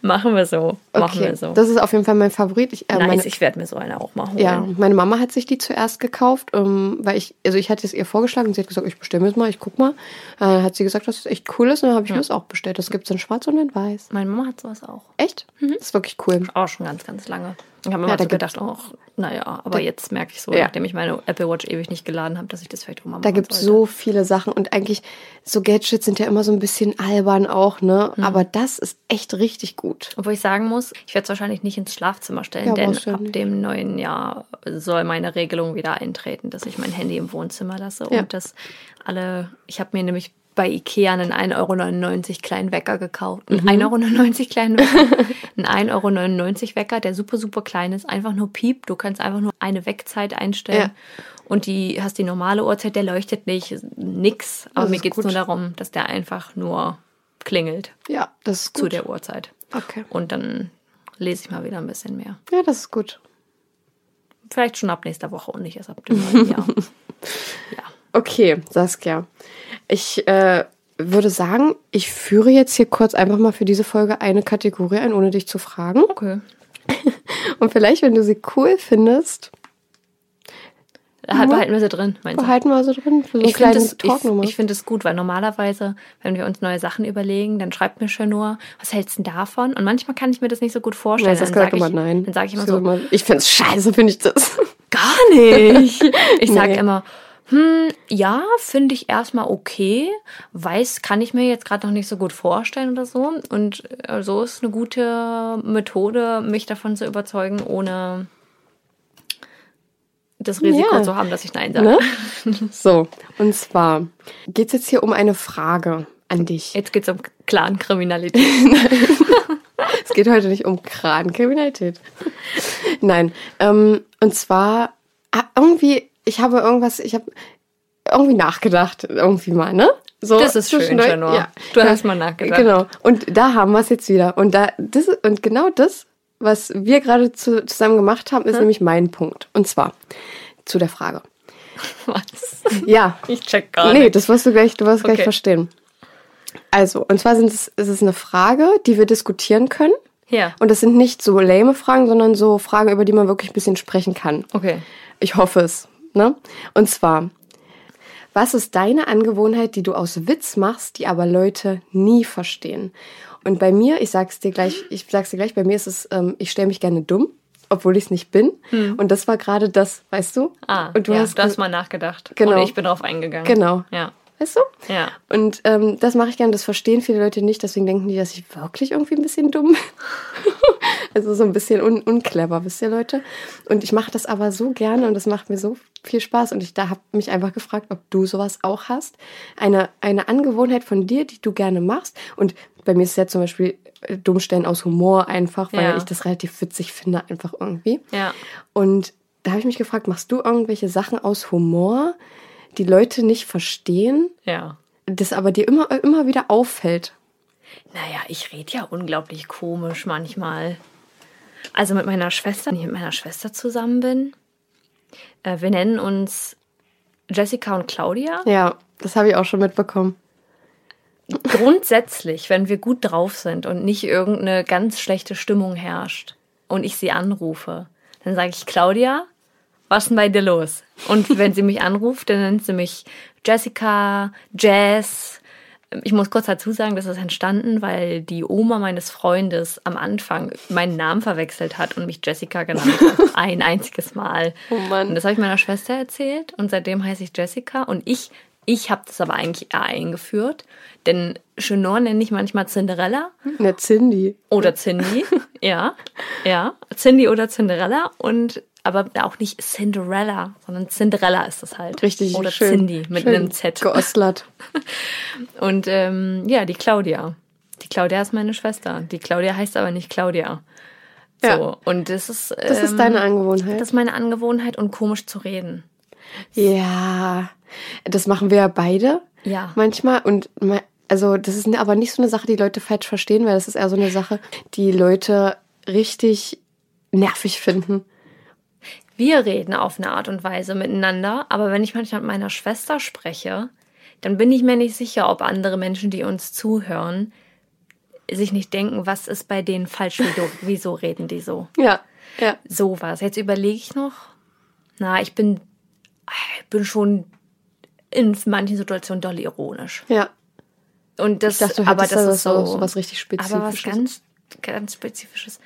Machen wir so. Machen okay. wir so. Das ist auf jeden Fall mein Favorit. Ich, äh, nice, meine, ich werde mir so eine auch mal holen. Ja, meine Mama hat sich die zuerst gekauft, ähm, weil ich, also ich hatte es ihr vorgeschlagen und sie hat gesagt, ich bestelle das mal, ich guck mal. Äh, hat sie gesagt, dass es echt cool ist und dann habe ich mir das auch bestellt. Das gibt es in schwarz und in weiß. Meine Mama hat sowas auch. Echt? Das ist wirklich cool. Auch schon ganz, ganz lange. Ich habe Ja, immer da so gedacht, auch, naja, aber Da- jetzt merke ich so, Ja. nachdem ich meine Apple Watch ewig nicht geladen habe, dass ich das vielleicht auch mal Da machen gibt es so viele Sachen und eigentlich so Gadgets sind ja immer so ein bisschen albern auch, ne? Mhm. Aber das ist echt richtig gut. Obwohl ich sagen muss, ich werde es wahrscheinlich nicht ins Schlafzimmer stellen, Ja, denn ja ab dem neuen Jahr soll meine Regelung wieder eintreten, dass ich mein Handy im Wohnzimmer lasse Ja. und dass alle, ich habe mir nämlich bei Ikea einen 1,99 Euro kleinen Wecker gekauft. Einen Mhm. 1,99 Euro kleinen Wecker. einen 1,99 Euro Wecker, der super, super klein ist. Einfach nur piept. Du kannst einfach nur eine Weckzeit einstellen. Ja. Und die hast die normale Uhrzeit, der leuchtet nicht, nix. Aber mir geht es nur darum, dass der einfach nur klingelt Ja, das ist zu gut. der Uhrzeit. Okay. Und dann lese ich mal wieder ein bisschen mehr. Ja, das ist gut. Vielleicht schon ab nächster Woche und nicht erst ab dem neuen Jahr. Ja. Okay, Saskia. Ich äh, würde sagen, ich führe jetzt hier kurz einfach mal für diese Folge eine Kategorie ein, ohne dich zu fragen. Okay. Und vielleicht, wenn du sie cool findest, Halt, behalten wir sie drin, meinst du? behalten wir sie drin für so Ich finde es ich, ich find es gut, weil normalerweise, wenn wir uns neue Sachen überlegen, dann schreibt mir schon nur, was hältst du denn davon? Und manchmal kann ich mir das nicht so gut vorstellen. Ja, das dann sage immer ich, nein. Dann sage ich immer so, immer- ich find's scheiße, finde ich das. gar nicht. Ich sage Nee. immer, hm, ja, finde ich erstmal okay. Weiß, kann ich mir jetzt gerade noch nicht so gut vorstellen oder so. Und äh, so ist eine gute Methode, mich davon zu überzeugen, ohne das Risiko Ja. zu haben, dass ich Nein sage. Ne? So, und zwar geht es jetzt hier um eine Frage an dich. Jetzt geht es um Clan-Kriminalität. Es geht heute nicht um Krankriminalität. Nein, ähm, und zwar ah, irgendwie, ich habe irgendwas, ich habe irgendwie nachgedacht, irgendwie mal, ne? So Das ist schön, zwischendurch- Janor. Du hast mal nachgedacht. Genau. Und da haben wir es jetzt wieder. Und da, das, und genau das, was wir gerade zu, zusammen gemacht haben, ist Hm? nämlich mein Punkt. Und zwar zu der Frage. Was? Ja. Ich check gar Nee, nicht. das wirst du gleich, du wirst gleich Okay. verstehen. Also, und zwar sind es, ist es eine Frage, die wir diskutieren können. Ja. Und das sind nicht so lame Fragen, sondern so Fragen, über die man wirklich ein bisschen sprechen kann. Okay. Ich hoffe es. Ne? Und zwar, was ist deine Angewohnheit, die du aus Witz machst, die aber Leute nie verstehen? Und bei mir, ich sag's dir gleich, ich sag's dir gleich, bei mir ist es, ähm, ich stelle mich gerne dumm, obwohl ich es nicht bin. Und das war gerade das, weißt du? Hm. Ah, und du ja, hast du hast mal nachgedacht. Genau. Und ich bin drauf eingegangen. Genau. Ja. Weißt du? Ja. Und ähm, das mache ich gerne, das verstehen viele Leute nicht, deswegen denken die, dass ich wirklich irgendwie ein bisschen dumm bin. also so ein bisschen un unclever, wisst ihr Leute? Und ich mache das aber so gerne und das macht mir so viel Spaß. Und ich da habe mich einfach gefragt, ob du sowas auch hast. Eine, eine Angewohnheit von dir, die du gerne machst. Und bei mir ist es ja zum Beispiel äh, Dummstellen aus Humor einfach, weil Ja. ich das relativ witzig finde, einfach irgendwie. Ja. Und da habe ich mich gefragt, machst du irgendwelche Sachen aus Humor, die Leute nicht verstehen? Ja. das aber dir immer, immer wieder auffällt. Naja, ich rede ja unglaublich komisch manchmal. Also mit meiner Schwester, wenn ich mit meiner Schwester zusammen bin. Äh, wir nennen uns Jessica und Claudia. Ja, das habe ich auch schon mitbekommen. Grundsätzlich, wenn wir gut drauf sind und nicht irgendeine ganz schlechte Stimmung herrscht und ich sie anrufe, dann sage ich, Claudia, was ist denn bei dir los? Und wenn sie mich anruft, dann nennt sie mich Jessica, Jazz. Ich muss kurz dazu sagen, das ist entstanden, weil die Oma meines Freundes am Anfang meinen Namen verwechselt hat und mich Jessica genannt hat. Ein einziges Mal. Oh Mann. Und das habe ich meiner Schwester erzählt und seitdem heiße ich Jessica und ich, ich habe das aber eigentlich eher eingeführt, denn Chenor nenne ich manchmal Cinderella Eine Cindy. oder Cindy, ja, ja, Cindy oder Cinderella und aber auch nicht Cinderella, sondern Cinderella ist das halt. Richtig Oder schön. Cindy mit schön einem Z. Geostlert. Und ähm, ja, die Claudia. Die Claudia ist meine Schwester. Die Claudia heißt aber nicht Claudia. So, Ja. und das ist. Das ist ähm, deine Angewohnheit. Das ist meine Angewohnheit und komisch zu reden. ja, das machen wir ja beide Ja. manchmal. Und also das ist aber nicht so eine Sache, die Leute falsch verstehen, weil das ist eher so eine Sache, die Leute richtig nervig finden. Wir reden auf eine Art und Weise miteinander, aber wenn ich manchmal mit meiner Schwester spreche, dann bin ich mir nicht sicher, ob andere Menschen, die uns zuhören, sich nicht denken, was ist bei denen falsch, wieso, reden die so? Ja, ja. Sowas. Jetzt überlege ich noch. Na, ich bin, ich bin schon in manchen Situationen doll ironisch. Ja. Und das, dachte, aber das da ist so, so, so was richtig Spezifisches. aber was ganz, ganz Spezifisches.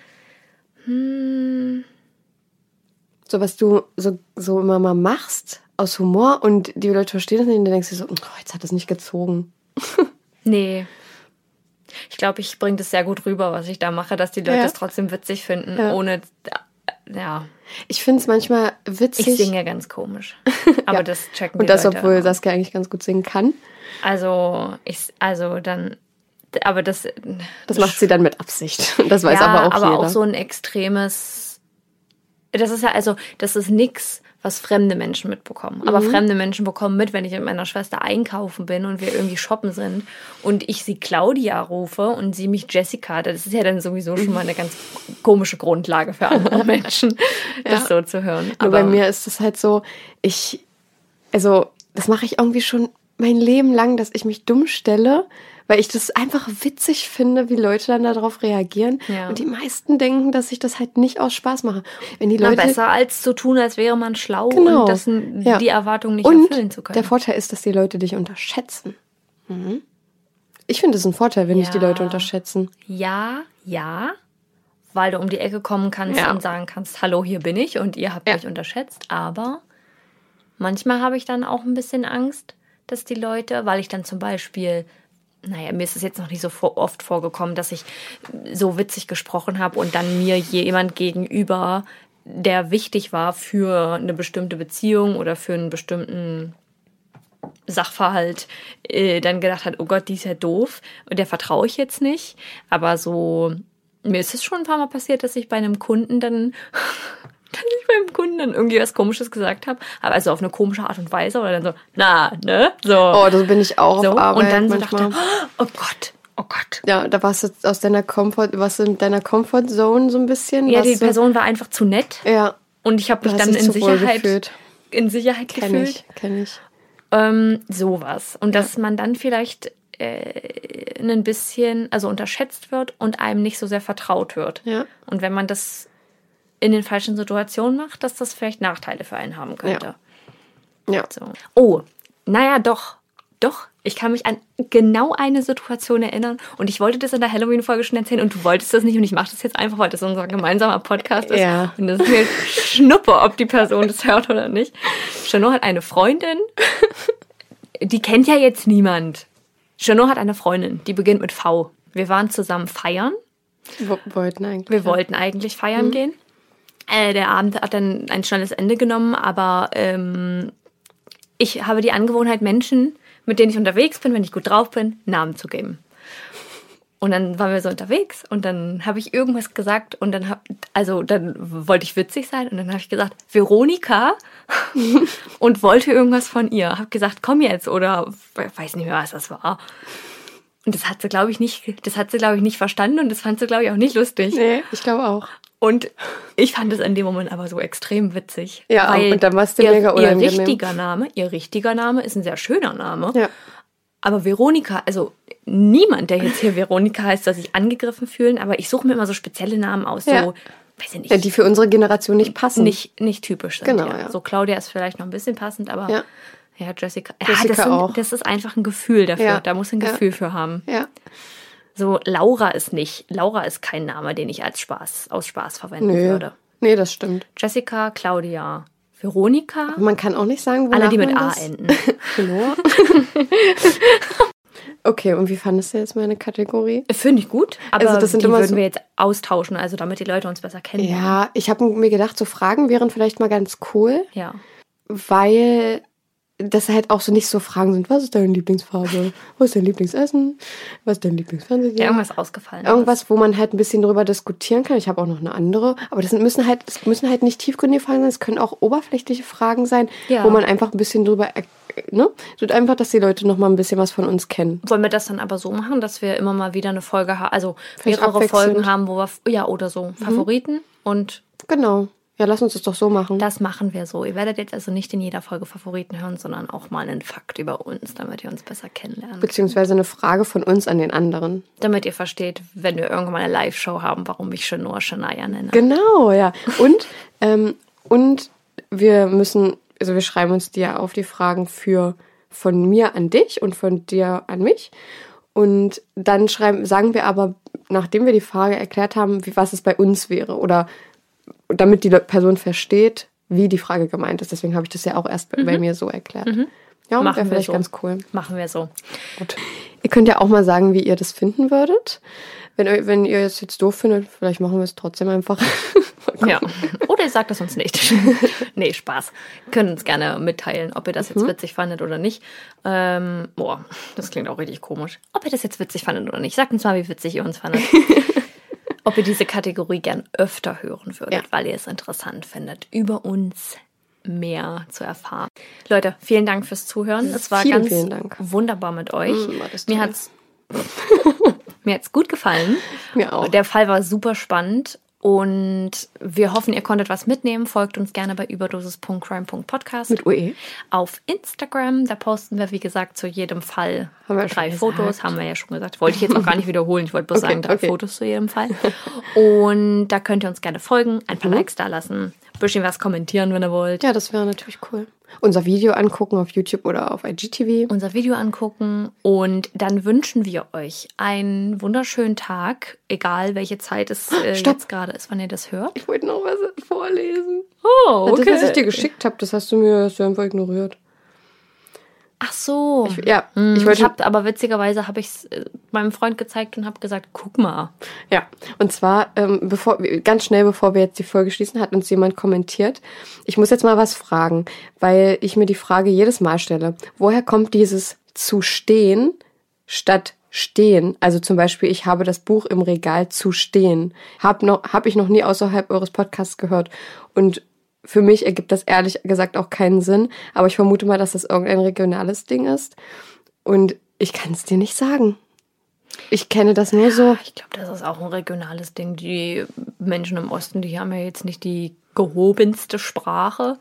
So was du so, so immer mal machst aus Humor und die Leute verstehen das nicht und dann denkst du so, oh, jetzt hat das nicht gezogen. Nee. Ich glaube, ich bringe das sehr gut rüber, was ich da mache, dass die Leute Ja. es trotzdem witzig finden, Ja. ohne. Ja, Ich finde es manchmal witzig. ich singe ganz komisch. Aber Ja. das checken und das, Leute obwohl auch. Saskia eigentlich ganz gut singen kann. Also, ich, also dann. Aber das. Das macht sie dann mit Absicht. Das weiß ja, aber auch aber jeder. auch so ein extremes. Das ist ja also, das ist nix, was fremde Menschen mitbekommen. Aber Mhm. fremde Menschen bekommen mit, wenn ich mit meiner Schwester einkaufen bin und wir irgendwie shoppen sind und ich sie Claudia rufe und sie mich Jessica. Das ist ja dann sowieso schon mal eine ganz komische Grundlage für andere Menschen, das so zu hören. Nur bei mir ist es halt so, ich, also das mache ich irgendwie schon mein Leben lang, dass ich mich dumm stelle, weil ich das einfach witzig finde, wie Leute dann darauf reagieren. Ja. Und die meisten denken, dass ich das halt nicht aus Spaß mache. Wenn die Na, Leute besser als zu tun, als wäre man schlau Genau. und das, Ja. die Erwartung nicht und erfüllen zu können. der Vorteil ist, dass die Leute dich unterschätzen. Mhm. Ich finde es ein Vorteil, wenn dich die Ja. Leute unterschätzen. Ja, ja, weil du um die Ecke kommen kannst Ja. und sagen kannst, hallo, hier bin ich und ihr habt Ja. mich unterschätzt. Aber manchmal habe ich dann auch ein bisschen Angst, dass die Leute, weil ich dann zum Beispiel, naja, mir ist es jetzt noch nicht so oft vorgekommen, dass ich so witzig gesprochen habe und dann mir jemand gegenüber der wichtig war für eine bestimmte Beziehung oder für einen bestimmten Sachverhalt, äh, dann gedacht hat, oh Gott, die ist ja doof und der vertraue ich jetzt nicht. Aber so, mir ist es schon ein paar Mal passiert, dass ich bei einem Kunden dann, dass ich beim Kunden dann irgendwie was Komisches gesagt habe, aber also auf eine komische Art und Weise oder dann so, na, ne? So. Oh, da bin ich auch so. auf Arbeit und dann so manchmal. dachte, oh Gott, oh Gott. ja, da warst du aus deiner Comfort, du in deiner Comfort Zone so ein bisschen. Ja, die Person war einfach zu nett Ja, und ich habe mich dann in Sicherheit, in Sicherheit kenn gefühlt. ich, kenn ich. Ähm, sowas. Und dass man dann vielleicht äh, ein bisschen, also unterschätzt wird und einem nicht so sehr vertraut wird. Ja. Und wenn man das in den falschen Situationen macht, dass das vielleicht Nachteile für einen haben könnte. Ja. So. Oh, naja, doch. Doch, ich kann mich an genau eine Situation erinnern und ich wollte das in der Halloween-Folge schon erzählen und du wolltest das nicht und ich mache das jetzt einfach, weil das unser gemeinsamer Podcast ist. Ja. Und das ist mir Schnuppe, ob die Person das hört oder nicht. Chanot hat eine Freundin, die kennt ja jetzt niemand. Chanot hat eine Freundin, die beginnt mit V. Wir waren zusammen feiern. Wir wollten eigentlich. Wir ja. wollten eigentlich feiern gehen. Äh, der Abend hat dann ein schnelles Ende genommen, aber ähm, ich habe die Angewohnheit, Menschen, mit denen ich unterwegs bin, wenn ich gut drauf bin, Namen zu geben. Und dann waren wir so unterwegs und dann habe ich irgendwas gesagt und dann hab, also dann wollte ich witzig sein und dann habe ich gesagt, Veronika und wollte irgendwas von ihr. Habe gesagt, komm jetzt oder weiß nicht mehr, was das war. Und das hat sie, glaube ich, nicht, das hat sie, glaube ich, nicht verstanden und das fand sie, glaube ich, auch nicht lustig. Nee, ich glaube auch. Und ich fand es in dem Moment aber so extrem witzig. Ja, weil und dann war's dir ihr, mega Ihr unangenehm. richtiger Name, ihr richtiger Name ist ein sehr schöner Name. Ja. Aber Veronika, also niemand, der jetzt hier Veronika heißt, soll sich angegriffen fühlen, aber ich suche mir immer so spezielle Namen aus, Ja. so, weiß ich nicht, ja, die für unsere Generation nicht passen. nicht, nicht typisch sind. Genau, ja. ja. So Claudia ist vielleicht noch ein bisschen passend, aber Ja. ja, Jessica. Jessica das, sind, auch. das ist einfach ein Gefühl dafür. Da muss ein. Gefühl für haben. Ja. So, Laura ist nicht. Laura ist kein Name, den ich als Spaß, aus Spaß verwenden Nö. würde. Nee, das stimmt. Jessica, Claudia, Veronika, Aber man kann auch nicht sagen, alle, wonach die mit A das- enden. Okay, und wie fandest du jetzt meine Kategorie? Finde ich gut, aber Also das sind die immer würden so- wir jetzt austauschen, also damit die Leute uns besser kennen. Ja, ich habe mir gedacht, so Fragen wären vielleicht mal ganz cool, Ja. weil das halt auch so nicht so Fragen sind, was ist deine Lieblingsfarbe? Was ist dein Lieblingsessen? Was ist dein Lieblingsfernsehen? Ja, irgendwas ausgefallen. Irgendwas, wo man halt ein bisschen drüber diskutieren kann. Ich habe auch noch eine andere. Aber das müssen halt, es müssen halt nicht tiefgründige Fragen sein. Es können auch oberflächliche Fragen sein, Ja. wo man einfach ein bisschen drüber, er- ne? So einfach, dass die Leute noch mal ein bisschen was von uns kennen. Wollen wir das dann aber so machen, dass wir immer mal wieder eine Folge haben, also Vielleicht mehrere. Folgen haben, wo wir, ja, oder so, Favoriten und Genau. Ja, lass uns das doch so machen. das machen wir so. Ihr werdet jetzt also nicht in jeder Folge Favoriten hören, sondern auch mal einen Fakt über uns, damit ihr uns besser kennenlernt. Beziehungsweise eine Frage von uns an den anderen. Damit ihr versteht, wenn wir irgendwann mal eine Live-Show haben, warum ich Shanoa Shania nenne. Genau, ja. Und, ähm, und wir müssen, also wir schreiben uns dir auf die Fragen für von mir an dich und von dir an mich. Und dann schreiben, sagen wir aber, nachdem wir die Frage erklärt haben, wie, was es bei uns wäre oder damit die Person versteht, wie die Frage gemeint ist. Deswegen habe ich das ja auch erst bei, bei mir so erklärt. Ja, Machen wäre wir vielleicht so. ganz cool. Machen wir so. Gut. Ihr könnt ja auch mal sagen, wie ihr das finden würdet. Wenn, wenn ihr es jetzt doof findet, vielleicht machen wir es trotzdem einfach. Ja. Oder ihr sagt es uns nicht. nee, Spaß. Können uns gerne mitteilen, ob ihr das Mhm. jetzt witzig fandet oder nicht. Ähm, boah, das klingt auch richtig komisch. Ob ihr das jetzt witzig fandet oder nicht. Sagt uns mal, wie witzig ihr uns fandet. ob ihr diese Kategorie gern öfter hören würdet, Ja. weil ihr es interessant findet, über uns mehr zu erfahren. Leute, vielen Dank fürs Zuhören. Es war Vielen, ganz vielen Dank. wunderbar mit euch. Mm, Mir hat's mir hat's gut gefallen. Mir auch. Der Fall war super spannend und wir hoffen, ihr konntet was mitnehmen. Folgt uns gerne bei überdosis.crime.podcast Mit UE. auf Instagram. Da posten wir, wie gesagt, zu jedem Fall drei schon Fotos. gesagt. Haben wir ja schon gesagt. Wollte ich jetzt auch gar nicht wiederholen. Ich wollte bloß Okay, sagen, drei okay. Fotos zu jedem Fall. Und da könnt ihr uns gerne folgen, ein Mhm. paar Likes da lassen, bisschen was kommentieren, wenn ihr wollt. Ja, das wäre natürlich cool. Unser Video angucken auf YouTube oder auf IGTV. unser Video angucken und dann wünschen wir euch einen wunderschönen Tag, egal welche Zeit es äh, jetzt gerade ist, wann ihr das hört. Ich wollte noch was vorlesen. Oh, Das, was ich dir geschickt habe, das hast du mir hast du einfach ignoriert. Ach so. Ich, ja, Hm, ich ich wollte hab, aber witzigerweise habe ich es meinem Freund gezeigt und habe gesagt, guck mal. Ja, und zwar, ähm, bevor, ganz schnell bevor wir jetzt die Folge schließen, hat uns jemand kommentiert. Ich muss jetzt mal was fragen, weil ich mir die Frage jedes Mal stelle. Woher kommt dieses zu stehen statt stehen? Also zum Beispiel, ich habe das Buch im Regal zu stehen. Hab noch, hab ich noch nie außerhalb eures Podcasts gehört. Und für mich ergibt das ehrlich gesagt auch keinen Sinn. Aber ich vermute mal, dass das irgendein regionales Ding ist. Und ich kann es dir nicht sagen. Ich kenne das nur so. Ich glaube, das ist auch ein regionales Ding. Die Menschen im Osten, die haben ja jetzt nicht die gehobenste Sprache.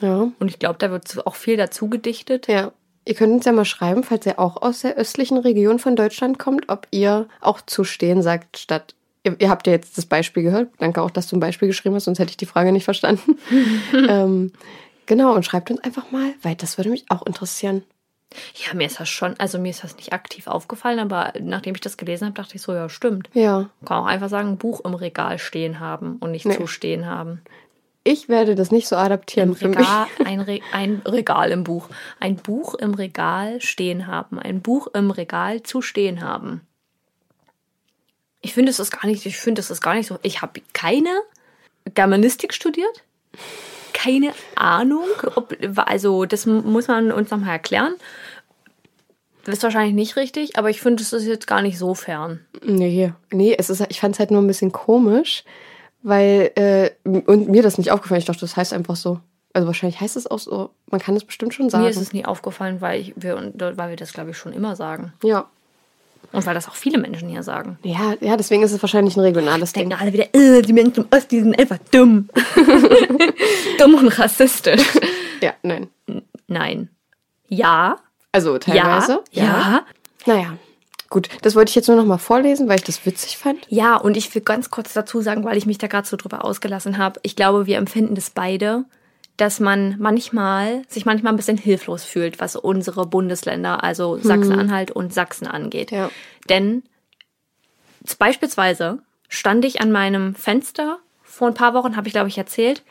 Ja. Und ich glaube, da wird auch viel dazu gedichtet. Ja. Ihr könnt uns ja mal schreiben, falls ihr auch aus der östlichen Region von Deutschland kommt, ob ihr auch zu stehen sagt, statt. Ihr, ihr habt ja jetzt das Beispiel gehört. Danke auch, dass du ein Beispiel geschrieben hast, sonst hätte ich die Frage nicht verstanden. ähm, genau, und schreibt uns einfach mal, weil das würde mich auch interessieren. Ja, mir ist das schon, also mir ist das nicht aktiv aufgefallen, aber nachdem ich das gelesen habe, dachte ich so, ja, stimmt. Ja. Kann auch einfach sagen, ein Buch im Regal stehen haben und nicht Nee. zu stehen haben. Ich werde das nicht so adaptieren Im für mich. Regal, ein, Re ein Regal im Buch. Ein Buch im Regal stehen haben. Ein Buch im Regal zu stehen haben. Ich finde, es ist gar nicht, ich finde, es ist gar nicht so. Ich habe keine Germanistik studiert. Keine Ahnung. Ob, also, das muss man uns nochmal erklären. Das ist wahrscheinlich nicht richtig, aber ich finde, es ist jetzt gar nicht so fern. Nee, nee, es ist, ich fand es halt nur ein bisschen komisch, weil, äh, und mir das nicht aufgefallen. Ich dachte, das heißt einfach so. Also wahrscheinlich heißt es auch so. Man kann es bestimmt schon sagen. Mir ist es nie aufgefallen, weil, ich, wir, weil wir das, glaube ich, schon immer sagen. ja. Und weil das auch viele Menschen hier sagen. Ja, ja, deswegen ist es wahrscheinlich ein regionales Ding. denken alle wieder, äh, die Menschen im Osten, sind einfach dumm. dumm und rassistisch. Ja, nein. Nein. Ja. Also teilweise. Ja. Ja. Naja. Gut, das wollte ich jetzt nur noch mal vorlesen, weil ich das witzig fand. Ja, und ich will ganz kurz dazu sagen, weil ich mich da gerade so drüber ausgelassen habe. Ich glaube, wir empfinden das beide, dass man manchmal, sich manchmal ein bisschen hilflos fühlt, was unsere Bundesländer, also Sachsen-Anhalt und Sachsen angeht. Ja. Denn beispielsweise stand ich an meinem Fenster, vor ein paar Wochen habe ich, glaube ich, erzählt,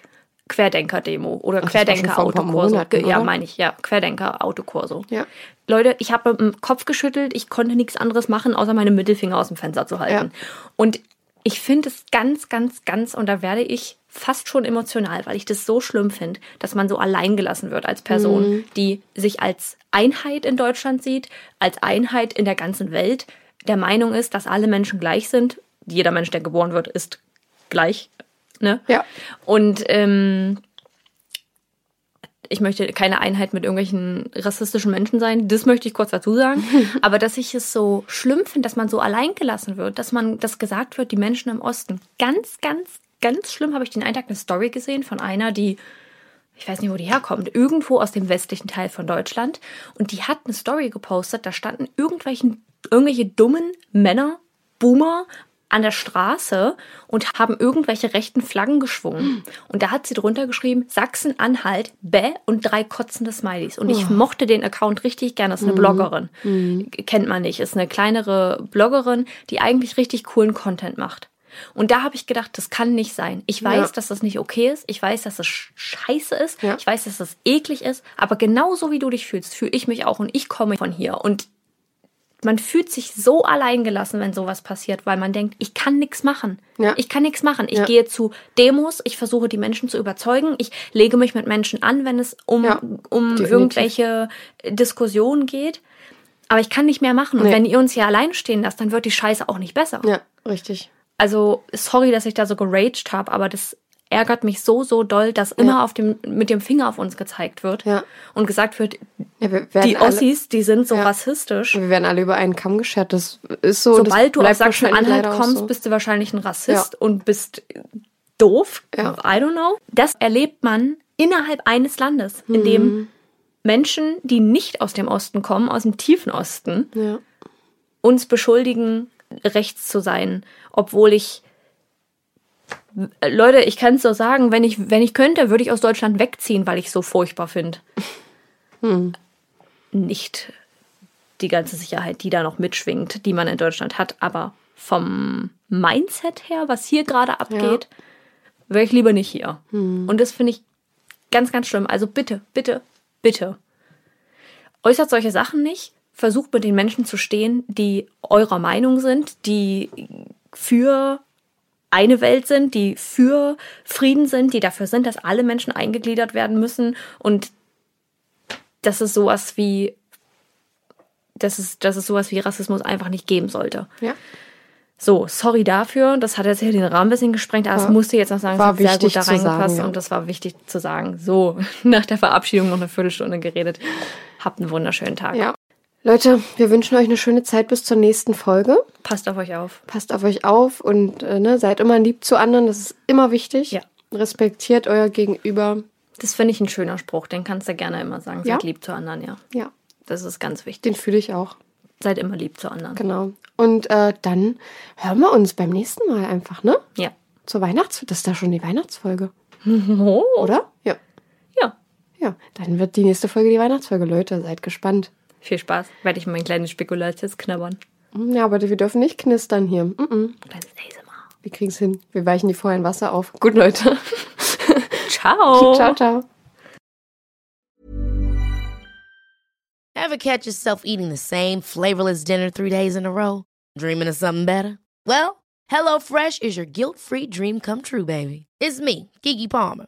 Querdenker-Demo oder Querdenker-Autokurso. Ja, meine ich, ja, Querdenker-Autokurso. Ja. Leute, ich habe mit dem Kopf geschüttelt, ich konnte nichts anderes machen, außer meine Mittelfinger aus dem Fenster zu halten. Ja. Und ich finde es ganz, ganz, ganz, und da werde ich fast schon emotional, weil ich das so schlimm finde, dass man so allein gelassen wird als Person, Mhm. die sich als Einheit in Deutschland sieht, als Einheit in der ganzen Welt, der Meinung ist, dass alle Menschen gleich sind. Jeder Mensch, der geboren wird, ist gleich. Ne? Ja. Und ähm, ich möchte keine Einheit mit irgendwelchen rassistischen Menschen sein. Das möchte ich kurz dazu sagen. Aber dass ich es so schlimm finde, dass man so allein gelassen wird, dass man, das gesagt wird, die Menschen im Osten. Ganz, ganz, ganz schlimm habe ich den einen Tag eine Story gesehen von einer, die, ich weiß nicht, wo die herkommt, irgendwo aus dem westlichen Teil von Deutschland. Und die hat eine Story gepostet, da standen irgendwelchen, irgendwelche dummen Männer, Boomer, an der Straße und haben irgendwelche rechten Flaggen geschwungen. Und da hat sie drunter geschrieben, Sachsen-Anhalt, bäh und drei kotzende Smileys. Und ich mochte den Account richtig gerne. Das ist eine Bloggerin. Kennt man nicht. Ist eine kleinere Bloggerin, die eigentlich richtig coolen Content macht. Und da habe ich gedacht, das kann nicht sein. Ich weiß, Ja. dass das nicht okay ist. Ich weiß, dass das sch- scheiße ist. Ja. Ich weiß, dass das eklig ist. Aber genauso wie du dich fühlst, fühle ich mich auch. Und ich komme von hier. Und man fühlt sich so alleingelassen, wenn sowas passiert, weil man denkt, ich kann nichts machen. Ja. Ich kann nichts machen. Ich gehe zu Demos, ich versuche die Menschen zu überzeugen, ich lege mich mit Menschen an, wenn es um, um definitiv. irgendwelche Diskussionen geht. Aber ich kann nicht mehr machen. Und Nee. wenn ihr uns hier allein stehen lasst, dann wird die Scheiße auch nicht besser. Ja, richtig. Also, sorry, dass ich da so geraged habe, aber das ärgert mich so, so doll, dass immer Ja. auf dem, mit dem Finger auf uns gezeigt wird Ja. und gesagt wird, Ja, wir die alle, Ossis, die sind so rassistisch. Wir werden alle über einen Kamm geschert. Das ist so. Sobald du aus Sachsen-Anhalt kommst, so. bist du wahrscheinlich ein Rassist und bist doof. I don't know. Das erlebt man innerhalb eines Landes, in Mhm. dem Menschen, die nicht aus dem Osten kommen, aus dem tiefen Osten, uns beschuldigen, rechts zu sein, obwohl ich Äh, Leute, ich kann es so sagen, wenn ich, wenn ich könnte, würde ich aus Deutschland wegziehen, weil ich es so furchtbar finde. Nicht die ganze Sicherheit, die da noch mitschwingt, die man in Deutschland hat, aber vom Mindset her, was hier gerade abgeht, wäre ich lieber nicht hier. Und das finde ich ganz, ganz schlimm. Also bitte, bitte, bitte. äußert solche Sachen nicht. Versucht mit den Menschen zu stehen, die eurer Meinung sind, die für eine Welt sind, die für Frieden sind, die dafür sind, dass alle Menschen eingegliedert werden müssen und dass es sowas wie dass es, dass es sowas wie Rassismus einfach nicht geben sollte. Ja. So, sorry dafür. Das hat jetzt hier den Rahmen ein bisschen gesprengt, aber es musste jetzt noch sagen, es war hat sehr gut da reingepasst ja. und das war wichtig zu sagen. So, nach der Verabschiedung noch eine Viertelstunde geredet. Habt einen wunderschönen Tag. Ja. Leute, wir wünschen euch eine schöne Zeit bis zur nächsten Folge. Passt auf euch auf. Passt auf euch auf und äh, ne, seid immer lieb zu anderen. Das ist immer wichtig. Ja. Respektiert euer Gegenüber. Das finde ich ein schöner Spruch, den kannst du gerne immer sagen. Ja? Seid lieb zu anderen, ja. Ja, Das ist ganz wichtig. den fühle ich auch. Seid immer lieb zu anderen. Genau. Und äh, dann hören wir uns beim nächsten Mal einfach, ne? Ja. Zur Weihnachts... Das ist da schon die Weihnachtsfolge, Oh. oder? Ja. Ja. Ja, dann wird die nächste Folge die Weihnachtsfolge. Leute, seid gespannt. Viel Spaß. Werde ich mein kleines Spekulatius knabbern. Ja, aber wir dürfen nicht knistern hier. Mm -mm. Kleines ASMR. Wir kriegen es hin. Wir weichen die vorher in Wasser auf. Gut, Leute. Ciao. ciao, ciao. Ever catch yourself eating the same flavorless dinner three days in a row? Dreaming of something better? Well, HelloFresh is your guilt free dream come true, baby. It's me, Kiki Palmer.